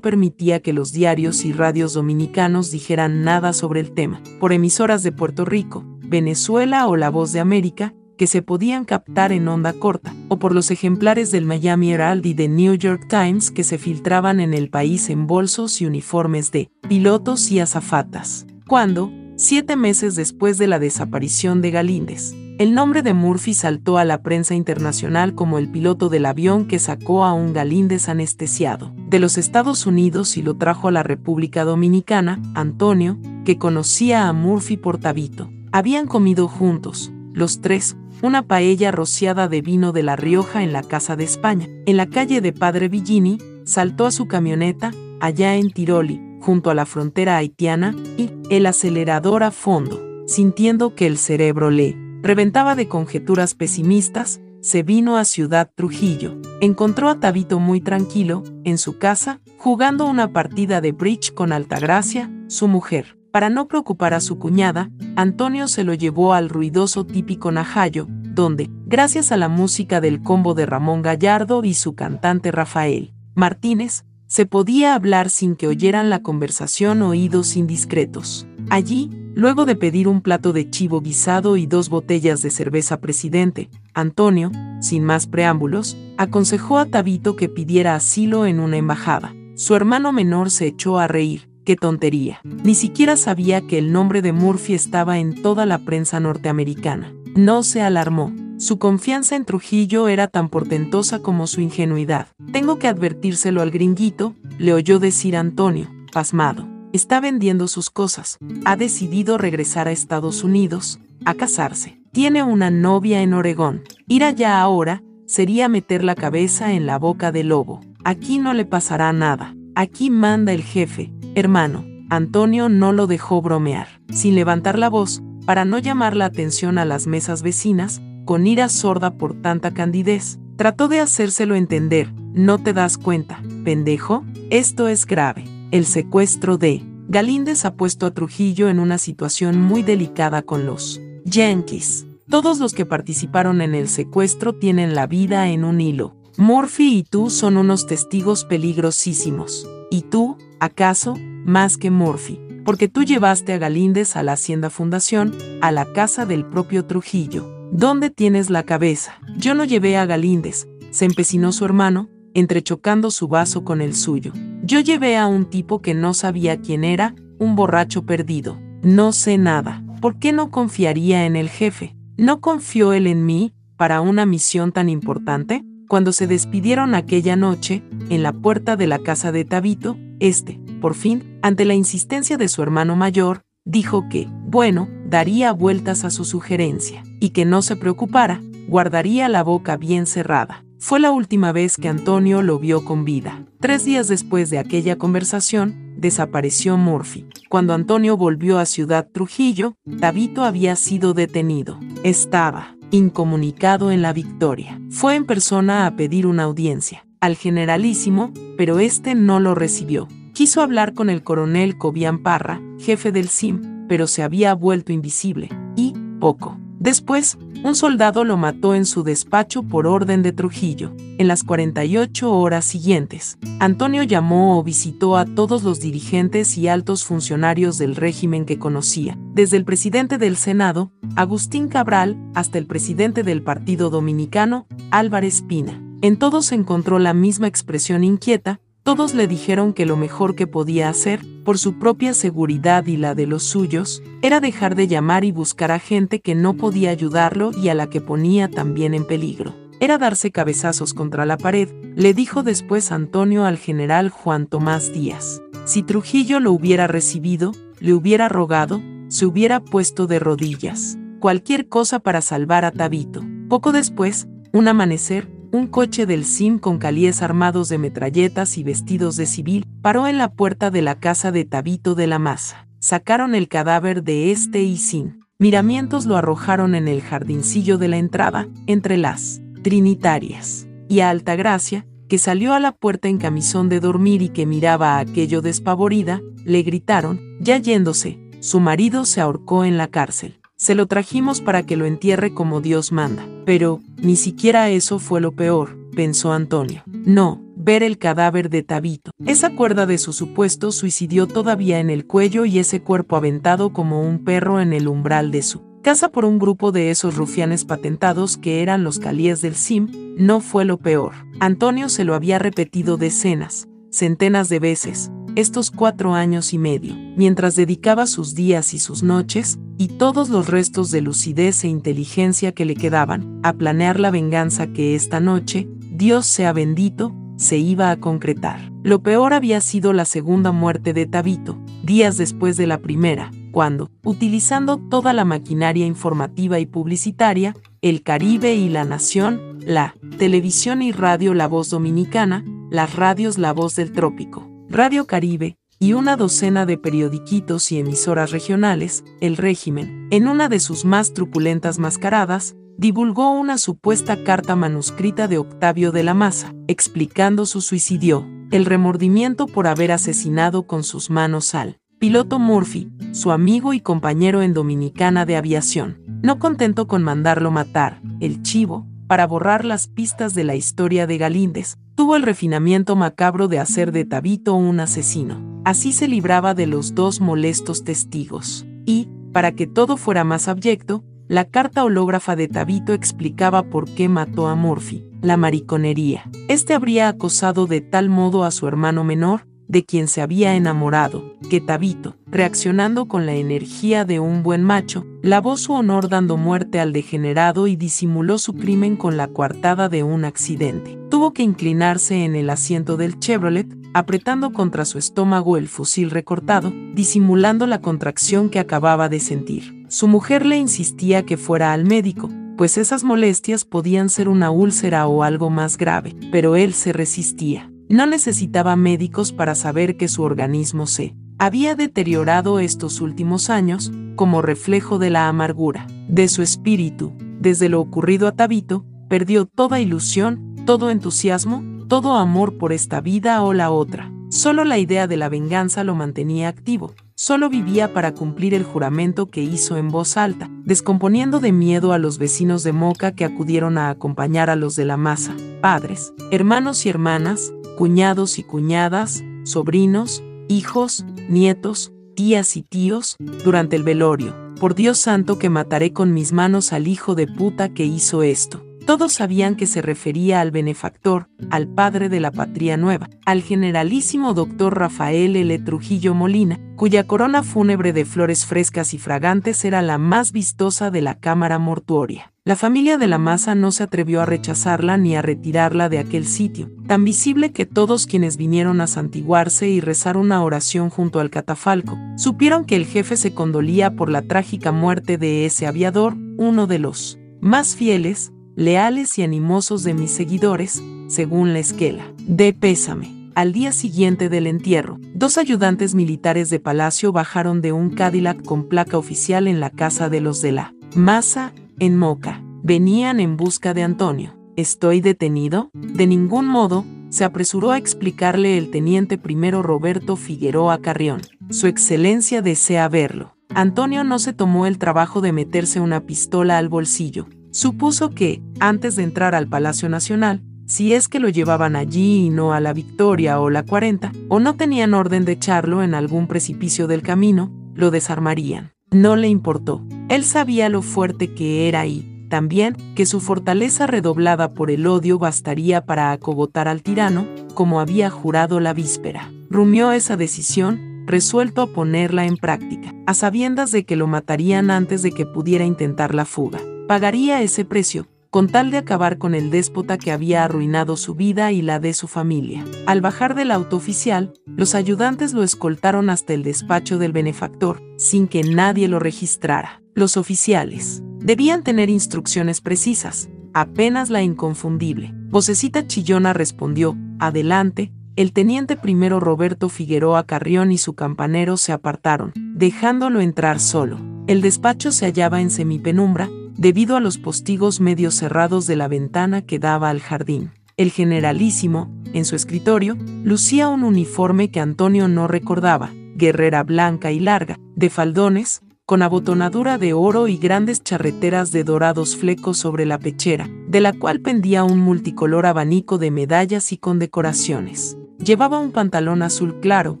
permitía que los diarios y radios dominicanos dijeran nada sobre el tema. Por emisoras de Puerto Rico, Venezuela o La Voz de América, que se podían captar en onda corta, o por los ejemplares del Miami Herald y de New York Times que se filtraban en el país en bolsos y uniformes de pilotos y azafatas. Cuando, siete meses después de la desaparición de Galíndez, el nombre de Murphy saltó a la prensa internacional como el piloto del avión que sacó a un Galíndez anestesiado de los Estados Unidos y lo trajo a la República Dominicana, Antonio, que conocía a Murphy por Tabito. Habían comido juntos, los tres, una paella rociada de vino de La Rioja en la Casa de España. En la calle de Padre Villini, saltó a su camioneta, allá en Tiroli, junto a la frontera haitiana, y, el acelerador a fondo, sintiendo que el cerebro le reventaba de conjeturas pesimistas, se vino a Ciudad Trujillo. Encontró a Tabito muy tranquilo, en su casa, jugando una partida de bridge con Altagracia, su mujer. Para no preocupar a su cuñada, Antonio se lo llevó al ruidoso típico Najayo, donde, gracias a la música del combo de Ramón Gallardo y su cantante Rafael Martínez, se podía hablar sin que oyeran la conversación oídos indiscretos. Allí, Luego de pedir un plato de chivo guisado y dos botellas de cerveza presidente, Antonio, sin más preámbulos, aconsejó a Tabito que pidiera asilo en una embajada. Su hermano menor se echó a reír. ¡Qué tontería! Ni siquiera sabía que el nombre de Murphy estaba en toda la prensa norteamericana. No se alarmó. Su confianza en Trujillo era tan portentosa como su ingenuidad. Tengo que advertírselo al gringuito, le oyó decir Antonio, pasmado está vendiendo sus cosas, ha decidido regresar a Estados Unidos, a casarse. Tiene una novia en Oregón. Ir allá ahora sería meter la cabeza en la boca del lobo. Aquí no le pasará nada. Aquí manda el jefe, hermano. Antonio no lo dejó bromear, sin levantar la voz, para no llamar la atención a las mesas vecinas, con ira sorda por tanta candidez. Trató de hacérselo entender, no te das cuenta, pendejo, esto es grave el secuestro de Galíndez ha puesto a Trujillo en una situación muy delicada con los Yankees. Todos los que participaron en el secuestro tienen la vida en un hilo. Murphy y tú son unos testigos peligrosísimos. ¿Y tú, acaso, más que Murphy? Porque tú llevaste a Galíndez a la Hacienda Fundación, a la casa del propio Trujillo. ¿Dónde tienes la cabeza? Yo no llevé a Galíndez, se empecinó su hermano, entrechocando su vaso con el suyo. Yo llevé a un tipo que no sabía quién era, un borracho perdido. No sé nada. ¿Por qué no confiaría en el jefe? ¿No confió él en mí para una misión tan importante? Cuando se despidieron aquella noche, en la puerta de la casa de Tabito, este, por fin, ante la insistencia de su hermano mayor, dijo que, bueno, daría vueltas a su sugerencia, y que no se preocupara, guardaría la boca bien cerrada. Fue la última vez que Antonio lo vio con vida. Tres días después de aquella conversación, desapareció Murphy. Cuando Antonio volvió a Ciudad Trujillo, Tabito había sido detenido. Estaba incomunicado en la victoria. Fue en persona a pedir una audiencia al generalísimo, pero este no lo recibió. Quiso hablar con el coronel Cobian Parra, jefe del SIM, pero se había vuelto invisible. Y, poco Después, un soldado lo mató en su despacho por orden de Trujillo. En las 48 horas siguientes, Antonio llamó o visitó a todos los dirigentes y altos funcionarios del régimen que conocía, desde el presidente del Senado, Agustín Cabral, hasta el presidente del Partido Dominicano, Álvarez Pina. En todos encontró la misma expresión inquieta, todos le dijeron que lo mejor que podía hacer, por su propia seguridad y la de los suyos, era dejar de llamar y buscar a gente que no podía ayudarlo y a la que ponía también en peligro. Era darse cabezazos contra la pared, le dijo después Antonio al general Juan Tomás Díaz. Si Trujillo lo hubiera recibido, le hubiera rogado, se hubiera puesto de rodillas. Cualquier cosa para salvar a Tabito. Poco después, un amanecer, un coche del SIM con calíes armados de metralletas y vestidos de civil paró en la puerta de la casa de Tabito de la Maza. Sacaron el cadáver de este y sin miramientos lo arrojaron en el jardincillo de la entrada, entre las trinitarias. Y a Altagracia, que salió a la puerta en camisón de dormir y que miraba a aquello despavorida, le gritaron, ya yéndose, su marido se ahorcó en la cárcel. Se lo trajimos para que lo entierre como Dios manda. Pero, ni siquiera eso fue lo peor, pensó Antonio. No, ver el cadáver de Tabito. Esa cuerda de su supuesto suicidio todavía en el cuello y ese cuerpo aventado como un perro en el umbral de su casa por un grupo de esos rufianes patentados que eran los calíes del SIM, no fue lo peor. Antonio se lo había repetido decenas, centenas de veces, estos cuatro años y medio, mientras dedicaba sus días y sus noches, y todos los restos de lucidez e inteligencia que le quedaban, a planear la venganza que esta noche, Dios sea bendito, se iba a concretar. Lo peor había sido la segunda muerte de Tabito, días después de la primera, cuando, utilizando toda la maquinaria informativa y publicitaria, el Caribe y la Nación, la televisión y radio La Voz Dominicana, las radios La Voz del Trópico, Radio Caribe, y una docena de periodiquitos y emisoras regionales, el régimen, en una de sus más truculentas mascaradas, divulgó una supuesta carta manuscrita de Octavio de la Maza, explicando su suicidio, el remordimiento por haber asesinado con sus manos al piloto Murphy, su amigo y compañero en Dominicana de Aviación. No contento con mandarlo matar, el chivo, para borrar las pistas de la historia de Galíndez, tuvo el refinamiento macabro de hacer de Tabito un asesino. Así se libraba de los dos molestos testigos. Y, para que todo fuera más abyecto, la carta hológrafa de Tabito explicaba por qué mató a Murphy, la mariconería. Este habría acosado de tal modo a su hermano menor, de quien se había enamorado, que Tabito, reaccionando con la energía de un buen macho, lavó su honor dando muerte al degenerado y disimuló su crimen con la coartada de un accidente. Tuvo que inclinarse en el asiento del Chevrolet, apretando contra su estómago el fusil recortado, disimulando la contracción que acababa de sentir. Su mujer le insistía que fuera al médico, pues esas molestias podían ser una úlcera o algo más grave, pero él se resistía. No necesitaba médicos para saber que su organismo se había deteriorado estos últimos años como reflejo de la amargura de su espíritu. Desde lo ocurrido a Tabito, perdió toda ilusión, todo entusiasmo, todo amor por esta vida o la otra. Solo la idea de la venganza lo mantenía activo. Solo vivía para cumplir el juramento que hizo en voz alta, descomponiendo de miedo a los vecinos de Moca que acudieron a acompañar a los de la masa, padres, hermanos y hermanas, cuñados y cuñadas, sobrinos, hijos, nietos, tías y tíos, durante el velorio. Por Dios santo que mataré con mis manos al hijo de puta que hizo esto. Todos sabían que se refería al benefactor, al padre de la patria nueva, al generalísimo doctor Rafael L. Trujillo Molina, cuya corona fúnebre de flores frescas y fragantes era la más vistosa de la cámara mortuoria. La familia de la masa no se atrevió a rechazarla ni a retirarla de aquel sitio, tan visible que todos quienes vinieron a santiguarse y rezar una oración junto al catafalco, supieron que el jefe se condolía por la trágica muerte de ese aviador, uno de los más fieles, leales y animosos de mis seguidores, según la esquela. De pésame. Al día siguiente del entierro, dos ayudantes militares de palacio bajaron de un Cadillac con placa oficial en la casa de los de la Masa, en Moca. Venían en busca de Antonio. ¿Estoy detenido? De ningún modo, se apresuró a explicarle el teniente primero Roberto Figueroa Carrión. Su excelencia desea verlo. Antonio no se tomó el trabajo de meterse una pistola al bolsillo, Supuso que, antes de entrar al Palacio Nacional, si es que lo llevaban allí y no a la Victoria o la 40, o no tenían orden de echarlo en algún precipicio del camino, lo desarmarían. No le importó. Él sabía lo fuerte que era y, también, que su fortaleza redoblada por el odio bastaría para acogotar al tirano, como había jurado la víspera. Rumió esa decisión, resuelto a ponerla en práctica, a sabiendas de que lo matarían antes de que pudiera intentar la fuga pagaría ese precio, con tal de acabar con el déspota que había arruinado su vida y la de su familia. Al bajar del auto oficial, los ayudantes lo escoltaron hasta el despacho del benefactor, sin que nadie lo registrara. Los oficiales debían tener instrucciones precisas, apenas la inconfundible. Vocecita chillona respondió, adelante, el teniente primero Roberto Figueroa Carrión y su campanero se apartaron, dejándolo entrar solo. El despacho se hallaba en semipenumbra, debido a los postigos medio cerrados de la ventana que daba al jardín. El generalísimo, en su escritorio, lucía un uniforme que Antonio no recordaba, guerrera blanca y larga, de faldones, con abotonadura de oro y grandes charreteras de dorados flecos sobre la pechera, de la cual pendía un multicolor abanico de medallas y condecoraciones. Llevaba un pantalón azul claro,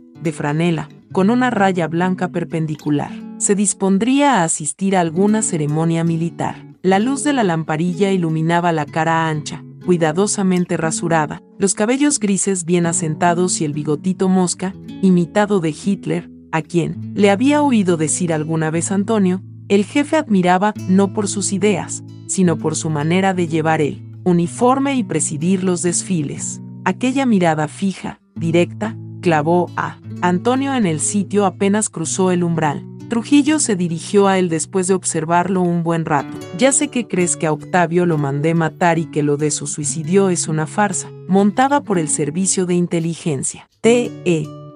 de franela, con una raya blanca perpendicular. Se dispondría a asistir a alguna ceremonia militar. La luz de la lamparilla iluminaba la cara ancha, cuidadosamente rasurada, los cabellos grises bien asentados y el bigotito mosca, imitado de Hitler, a quien le había oído decir alguna vez Antonio, el jefe admiraba no por sus ideas, sino por su manera de llevar el uniforme y presidir los desfiles. Aquella mirada fija, directa, clavó a Antonio en el sitio apenas cruzó el umbral. Trujillo se dirigió a él después de observarlo un buen rato. Ya sé que crees que a Octavio lo mandé matar y que lo de su suicidio es una farsa, montada por el servicio de inteligencia. Te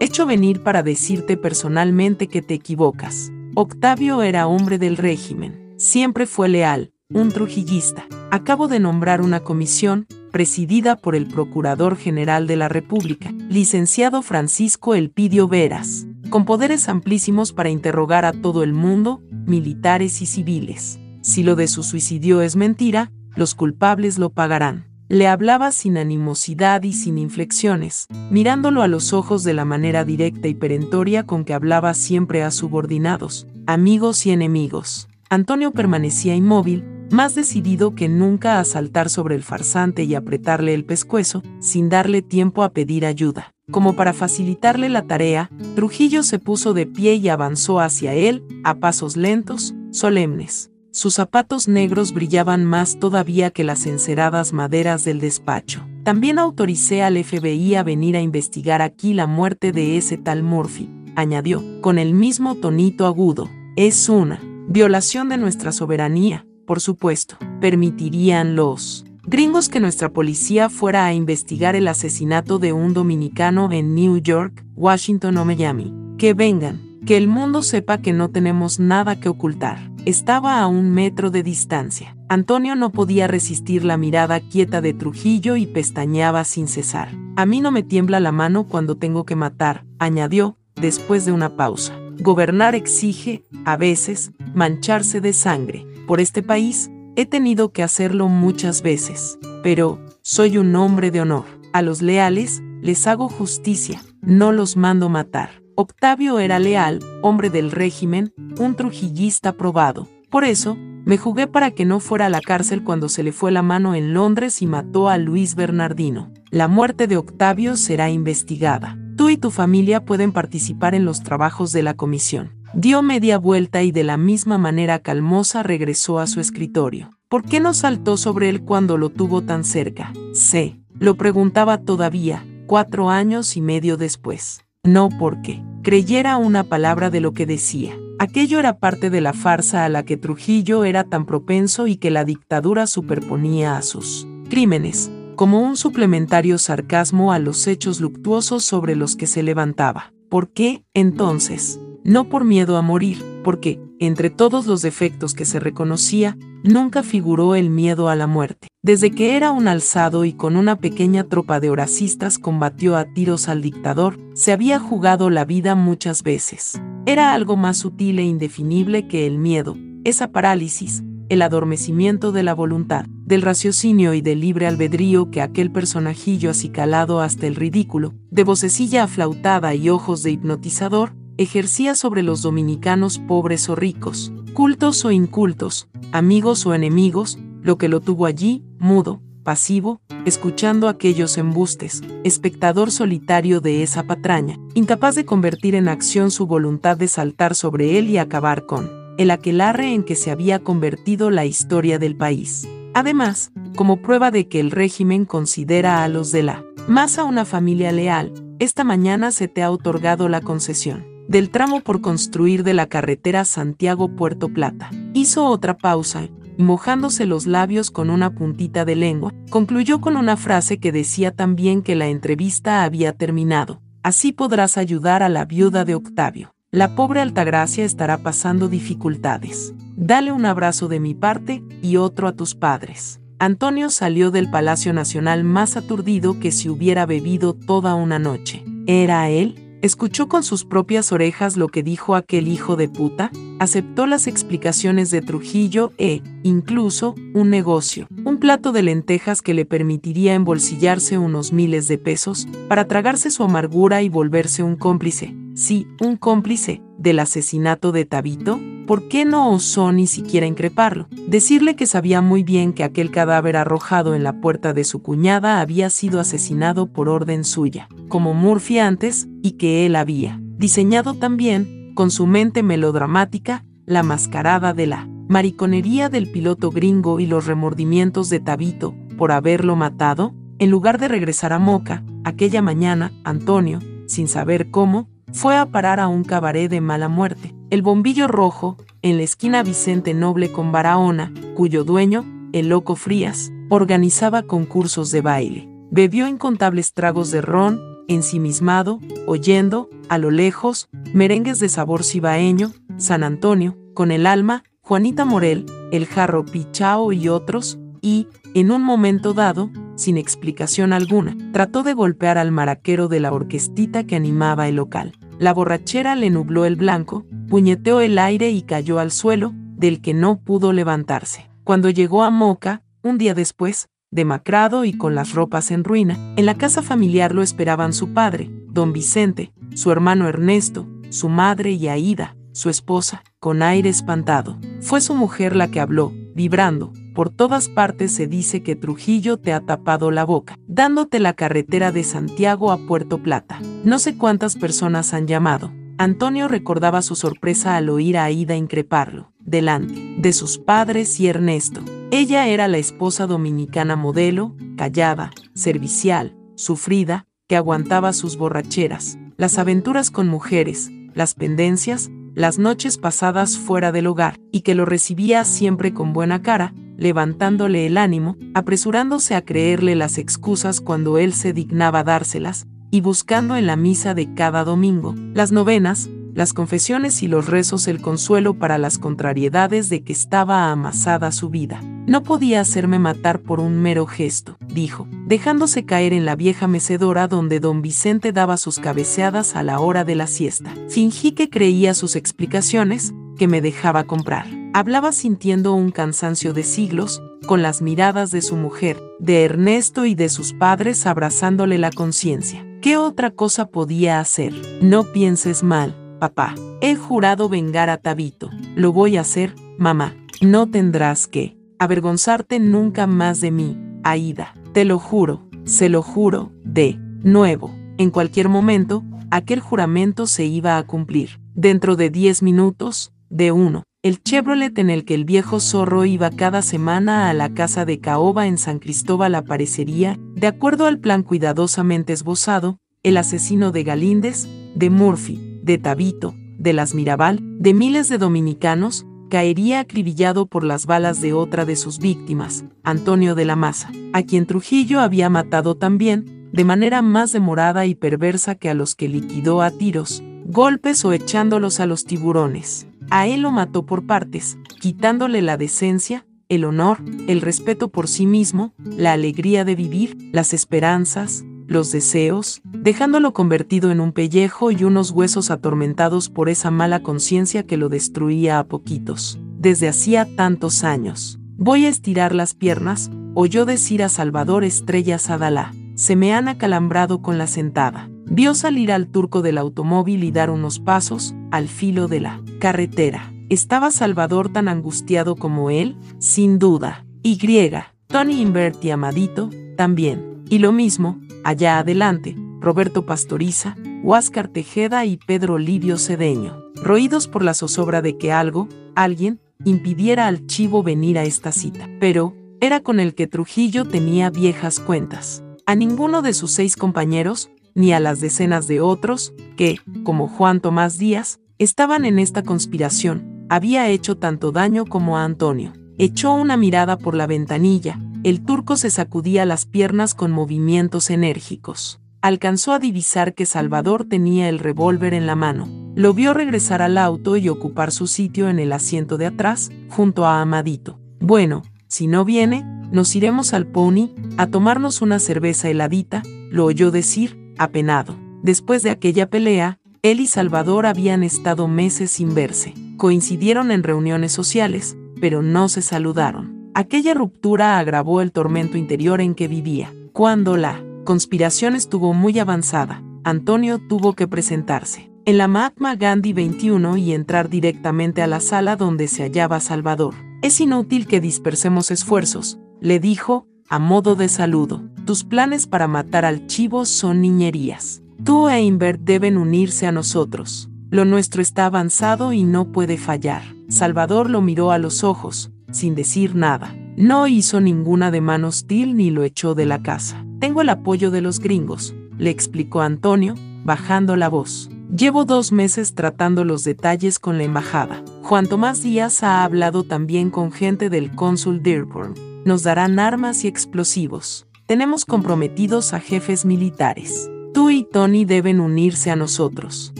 hecho venir para decirte personalmente que te equivocas. Octavio era hombre del régimen, siempre fue leal, un trujillista. Acabo de nombrar una comisión, presidida por el Procurador General de la República, licenciado Francisco Elpidio Veras con poderes amplísimos para interrogar a todo el mundo, militares y civiles. Si lo de su suicidio es mentira, los culpables lo pagarán. Le hablaba sin animosidad y sin inflexiones, mirándolo a los ojos de la manera directa y perentoria con que hablaba siempre a subordinados, amigos y enemigos. Antonio permanecía inmóvil, más decidido que nunca a saltar sobre el farsante y apretarle el pescuezo, sin darle tiempo a pedir ayuda. Como para facilitarle la tarea, Trujillo se puso de pie y avanzó hacia él, a pasos lentos, solemnes. Sus zapatos negros brillaban más todavía que las enceradas maderas del despacho. También autoricé al FBI a venir a investigar aquí la muerte de ese tal Murphy, añadió, con el mismo tonito agudo. Es una violación de nuestra soberanía, por supuesto. Permitirían los gringos que nuestra policía fuera a investigar el asesinato de un dominicano en New York, Washington o Miami. Que vengan, que el mundo sepa que no tenemos nada que ocultar. Estaba a un metro de distancia. Antonio no podía resistir la mirada quieta de Trujillo y pestañeaba sin cesar. A mí no me tiembla la mano cuando tengo que matar, añadió, después de una pausa. Gobernar exige, a veces, mancharse de sangre. Por este país, He tenido que hacerlo muchas veces, pero soy un hombre de honor. A los leales les hago justicia, no los mando matar. Octavio era leal, hombre del régimen, un trujillista probado. Por eso, me jugué para que no fuera a la cárcel cuando se le fue la mano en Londres y mató a Luis Bernardino. La muerte de Octavio será investigada. Tú y tu familia pueden participar en los trabajos de la comisión. Dio media vuelta y de la misma manera calmosa regresó a su escritorio. ¿Por qué no saltó sobre él cuando lo tuvo tan cerca? Sé, lo preguntaba todavía, cuatro años y medio después. No porque creyera una palabra de lo que decía. Aquello era parte de la farsa a la que Trujillo era tan propenso y que la dictadura superponía a sus crímenes, como un suplementario sarcasmo a los hechos luctuosos sobre los que se levantaba. ¿Por qué, entonces, no por miedo a morir, porque, entre todos los defectos que se reconocía, nunca figuró el miedo a la muerte. Desde que era un alzado y con una pequeña tropa de horacistas combatió a tiros al dictador, se había jugado la vida muchas veces. Era algo más sutil e indefinible que el miedo, esa parálisis, el adormecimiento de la voluntad, del raciocinio y del libre albedrío que aquel personajillo acicalado hasta el ridículo, de vocecilla aflautada y ojos de hipnotizador, ejercía sobre los dominicanos pobres o ricos, cultos o incultos, amigos o enemigos, lo que lo tuvo allí, mudo, pasivo, escuchando aquellos embustes, espectador solitario de esa patraña, incapaz de convertir en acción su voluntad de saltar sobre él y acabar con el aquelarre en que se había convertido la historia del país. Además, como prueba de que el régimen considera a los de la más a una familia leal, esta mañana se te ha otorgado la concesión del tramo por construir de la carretera Santiago-Puerto Plata. Hizo otra pausa mojándose los labios con una puntita de lengua, concluyó con una frase que decía también que la entrevista había terminado. Así podrás ayudar a la viuda de Octavio. La pobre Altagracia estará pasando dificultades. Dale un abrazo de mi parte y otro a tus padres. Antonio salió del Palacio Nacional más aturdido que si hubiera bebido toda una noche. ¿Era él? Escuchó con sus propias orejas lo que dijo aquel hijo de puta, aceptó las explicaciones de Trujillo e, incluso, un negocio, un plato de lentejas que le permitiría embolsillarse unos miles de pesos para tragarse su amargura y volverse un cómplice, sí, un cómplice, del asesinato de Tabito, ¿por qué no osó ni siquiera increparlo? Decirle que sabía muy bien que aquel cadáver arrojado en la puerta de su cuñada había sido asesinado por orden suya, como Murphy antes, y que él había diseñado también, con su mente melodramática, la mascarada de la mariconería del piloto gringo y los remordimientos de Tabito por haberlo matado, en lugar de regresar a Moca, aquella mañana, Antonio, sin saber cómo, fue a parar a un cabaret de mala muerte, el Bombillo Rojo, en la esquina Vicente Noble con Barahona, cuyo dueño, el Loco Frías, organizaba concursos de baile. Bebió incontables tragos de ron, ensimismado, oyendo, a lo lejos, merengues de sabor cibaeño, San Antonio, con el alma, Juanita Morel, el jarro Pichao y otros, y, en un momento dado, sin explicación alguna, trató de golpear al maraquero de la orquestita que animaba el local. La borrachera le nubló el blanco, puñeteó el aire y cayó al suelo, del que no pudo levantarse. Cuando llegó a Moca, un día después, demacrado y con las ropas en ruina, en la casa familiar lo esperaban su padre, don Vicente, su hermano Ernesto, su madre y Aida, su esposa, con aire espantado. Fue su mujer la que habló, vibrando, por todas partes se dice que Trujillo te ha tapado la boca, dándote la carretera de Santiago a Puerto Plata. No sé cuántas personas han llamado. Antonio recordaba su sorpresa al oír a Aida increparlo, delante de sus padres y Ernesto. Ella era la esposa dominicana modelo, callada, servicial, sufrida, que aguantaba sus borracheras, las aventuras con mujeres, las pendencias, las noches pasadas fuera del hogar, y que lo recibía siempre con buena cara, levantándole el ánimo, apresurándose a creerle las excusas cuando él se dignaba dárselas, y buscando en la misa de cada domingo, las novenas, las confesiones y los rezos el consuelo para las contrariedades de que estaba amasada su vida. No podía hacerme matar por un mero gesto, dijo, dejándose caer en la vieja mecedora donde don Vicente daba sus cabeceadas a la hora de la siesta. Fingí que creía sus explicaciones, que me dejaba comprar. Hablaba sintiendo un cansancio de siglos, con las miradas de su mujer, de Ernesto y de sus padres abrazándole la conciencia. ¿Qué otra cosa podía hacer? No pienses mal, papá. He jurado vengar a Tabito. Lo voy a hacer, mamá. No tendrás que avergonzarte nunca más de mí, Aida. Te lo juro, se lo juro, de nuevo. En cualquier momento, aquel juramento se iba a cumplir. Dentro de diez minutos, de uno. El Chevrolet en el que el viejo zorro iba cada semana a la casa de Caoba en San Cristóbal aparecería, de acuerdo al plan cuidadosamente esbozado, el asesino de Galíndez, de Murphy, de Tabito, de las Mirabal, de miles de dominicanos, caería acribillado por las balas de otra de sus víctimas, Antonio de la Maza, a quien Trujillo había matado también, de manera más demorada y perversa que a los que liquidó a tiros, golpes o echándolos a los tiburones. A él lo mató por partes, quitándole la decencia, el honor, el respeto por sí mismo, la alegría de vivir, las esperanzas, los deseos, dejándolo convertido en un pellejo y unos huesos atormentados por esa mala conciencia que lo destruía a poquitos, desde hacía tantos años. Voy a estirar las piernas, oyó decir a Salvador Estrella Sadalá. Se me han acalambrado con la sentada. Vio salir al turco del automóvil y dar unos pasos, al filo de la carretera. ¿Estaba Salvador tan angustiado como él? Sin duda. Y griega, Tony Inverti Amadito, también. Y lo mismo, allá adelante, Roberto Pastoriza, Huáscar Tejeda y Pedro Livio Cedeño, roídos por la zozobra de que algo, alguien, impidiera al chivo venir a esta cita. Pero, era con el que Trujillo tenía viejas cuentas. A ninguno de sus seis compañeros, ni a las decenas de otros, que, como Juan Tomás Díaz, estaban en esta conspiración, había hecho tanto daño como a Antonio. echó una mirada por la ventanilla. El turco se sacudía las piernas con movimientos enérgicos. Alcanzó a divisar que Salvador tenía el revólver en la mano. Lo vio regresar al auto y ocupar su sitio en el asiento de atrás, junto a Amadito. Bueno, si no viene, nos iremos al pony a tomarnos una cerveza heladita, lo oyó decir, apenado. Después de aquella pelea, él y Salvador habían estado meses sin verse. Coincidieron en reuniones sociales, pero no se saludaron. Aquella ruptura agravó el tormento interior en que vivía. Cuando la conspiración estuvo muy avanzada, Antonio tuvo que presentarse en la Mahatma Gandhi 21 y entrar directamente a la sala donde se hallaba Salvador. Es inútil que dispersemos esfuerzos, le dijo, a modo de saludo. Tus planes para matar al chivo son niñerías. Tú e Invert deben unirse a nosotros. Lo nuestro está avanzado y no puede fallar. Salvador lo miró a los ojos, sin decir nada. No hizo ninguna de mano hostil ni lo echó de la casa. Tengo el apoyo de los gringos, le explicó Antonio, bajando la voz. Llevo dos meses tratando los detalles con la embajada. Juan Tomás Díaz ha hablado también con gente del cónsul Dearborn. Nos darán armas y explosivos. Tenemos comprometidos a jefes militares. Tú y Tony deben unirse a nosotros.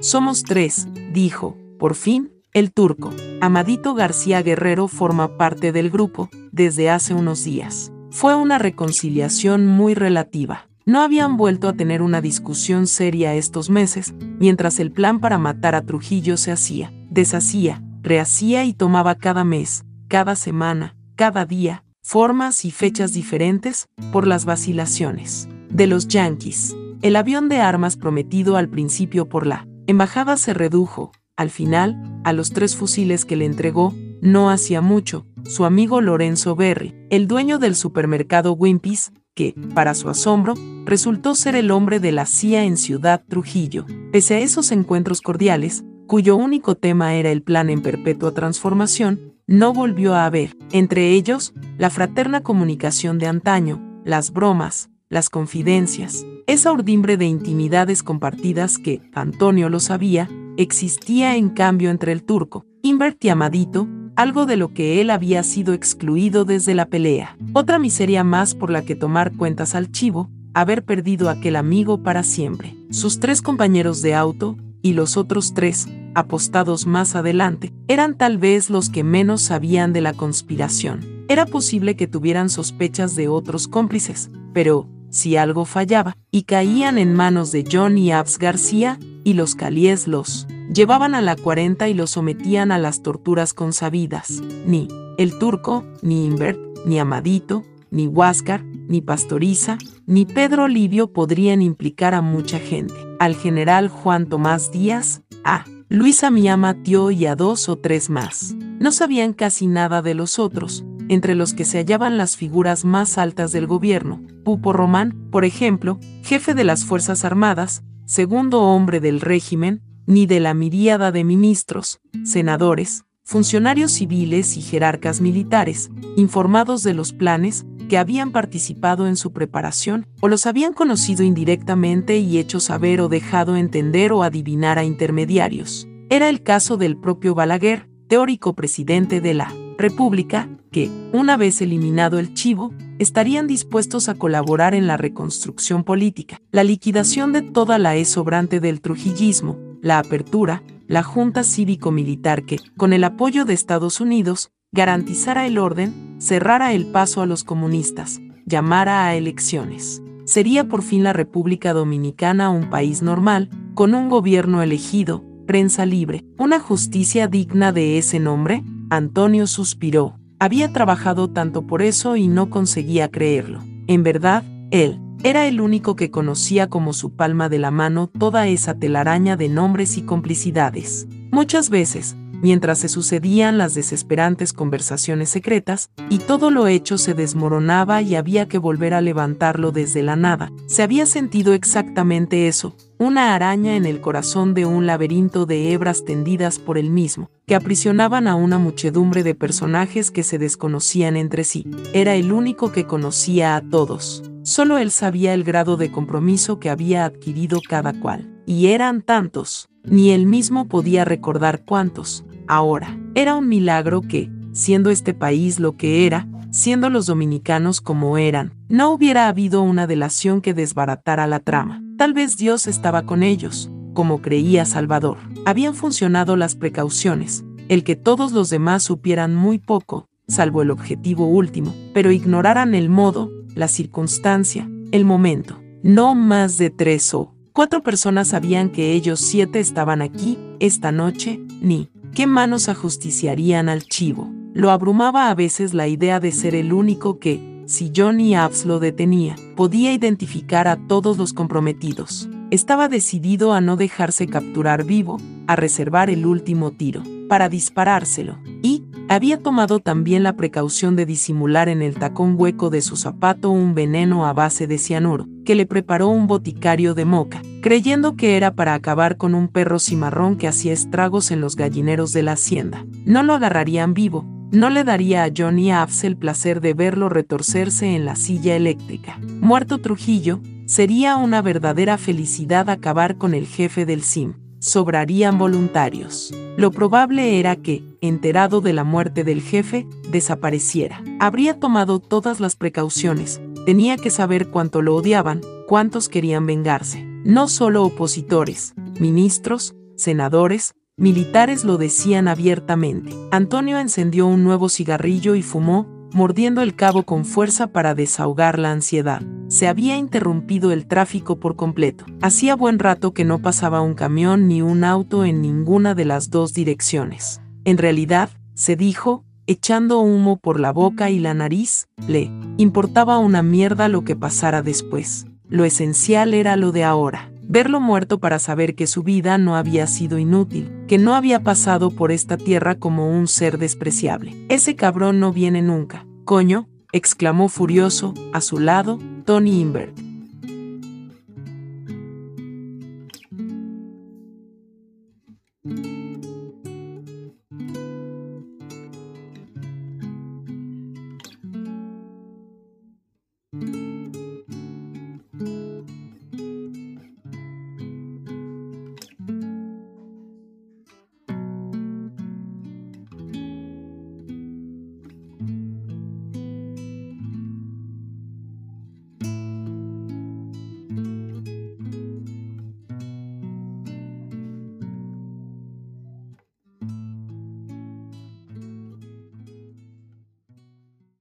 Somos tres, dijo, por fin, el turco. Amadito García Guerrero forma parte del grupo desde hace unos días. Fue una reconciliación muy relativa. No habían vuelto a tener una discusión seria estos meses, mientras el plan para matar a Trujillo se hacía, deshacía, rehacía y tomaba cada mes, cada semana, cada día, formas y fechas diferentes por las vacilaciones de los yanquis. El avión de armas prometido al principio por la embajada se redujo, al final, a los tres fusiles que le entregó, no hacía mucho, su amigo Lorenzo Berry, el dueño del supermercado Wimpy's, que, para su asombro, resultó ser el hombre de la CIA en Ciudad Trujillo. Pese a esos encuentros cordiales, cuyo único tema era el plan en perpetua transformación, no volvió a haber, entre ellos, la fraterna comunicación de antaño, las bromas, las confidencias, esa urdimbre de intimidades compartidas que, Antonio lo sabía, existía en cambio entre el turco, Invert y Amadito, algo de lo que él había sido excluido desde la pelea. Otra miseria más por la que tomar cuentas al chivo, haber perdido aquel amigo para siempre. Sus tres compañeros de auto, y los otros tres, apostados más adelante, eran tal vez los que menos sabían de la conspiración. Era posible que tuvieran sospechas de otros cómplices, pero, si algo fallaba, y caían en manos de John y Abs García, y los Calies los llevaban a la 40 y los sometían a las torturas consabidas. Ni el turco, ni Invert, ni Amadito, ni Huáscar, ni Pastoriza, ni Pedro Livio podrían implicar a mucha gente. Al general Juan Tomás Díaz, a Luisa Miama Tío y a dos o tres más. No sabían casi nada de los otros, entre los que se hallaban las figuras más altas del gobierno. Pupo Román, por ejemplo, jefe de las Fuerzas Armadas, segundo hombre del régimen, ni de la miríada de ministros, senadores, funcionarios civiles y jerarcas militares, informados de los planes, que habían participado en su preparación o los habían conocido indirectamente y hecho saber o dejado entender o adivinar a intermediarios. Era el caso del propio Balaguer, teórico presidente de la República, que, una vez eliminado el chivo, estarían dispuestos a colaborar en la reconstrucción política, la liquidación de toda la e sobrante del trujillismo, la apertura, la Junta Cívico-Militar que, con el apoyo de Estados Unidos, garantizara el orden, cerrara el paso a los comunistas, llamara a elecciones. Sería por fin la República Dominicana un país normal, con un gobierno elegido, prensa libre, una justicia digna de ese nombre, Antonio suspiró. Había trabajado tanto por eso y no conseguía creerlo. En verdad, él era el único que conocía como su palma de la mano toda esa telaraña de nombres y complicidades. Muchas veces, mientras se sucedían las desesperantes conversaciones secretas, y todo lo hecho se desmoronaba y había que volver a levantarlo desde la nada. Se había sentido exactamente eso, una araña en el corazón de un laberinto de hebras tendidas por él mismo, que aprisionaban a una muchedumbre de personajes que se desconocían entre sí. Era el único que conocía a todos. Solo él sabía el grado de compromiso que había adquirido cada cual. Y eran tantos, ni él mismo podía recordar cuántos. Ahora, era un milagro que, siendo este país lo que era, siendo los dominicanos como eran, no hubiera habido una delación que desbaratara la trama. Tal vez Dios estaba con ellos, como creía Salvador. Habían funcionado las precauciones, el que todos los demás supieran muy poco, salvo el objetivo último, pero ignoraran el modo, la circunstancia, el momento. No más de tres o cuatro personas sabían que ellos siete estaban aquí, esta noche, ni qué manos ajusticiarían al chivo. Lo abrumaba a veces la idea de ser el único que, si Johnny Abs lo detenía, podía identificar a todos los comprometidos. Estaba decidido a no dejarse capturar vivo, a reservar el último tiro, para disparárselo, y, había tomado también la precaución de disimular en el tacón hueco de su zapato un veneno a base de cianuro, que le preparó un boticario de moca, creyendo que era para acabar con un perro cimarrón que hacía estragos en los gallineros de la hacienda. No lo agarrarían vivo, no le daría a Johnny Abs el placer de verlo retorcerse en la silla eléctrica. Muerto Trujillo, sería una verdadera felicidad acabar con el jefe del SIM. Sobrarían voluntarios. Lo probable era que, enterado de la muerte del jefe, desapareciera. Habría tomado todas las precauciones. Tenía que saber cuánto lo odiaban, cuántos querían vengarse. No solo opositores, ministros, senadores, Militares lo decían abiertamente. Antonio encendió un nuevo cigarrillo y fumó, mordiendo el cabo con fuerza para desahogar la ansiedad. Se había interrumpido el tráfico por completo. Hacía buen rato que no pasaba un camión ni un auto en ninguna de las dos direcciones. En realidad, se dijo, echando humo por la boca y la nariz, le importaba una mierda lo que pasara después. Lo esencial era lo de ahora verlo muerto para saber que su vida no había sido inútil, que no había pasado por esta tierra como un ser despreciable. Ese cabrón no viene nunca. Coño, exclamó furioso, a su lado, Tony Invert.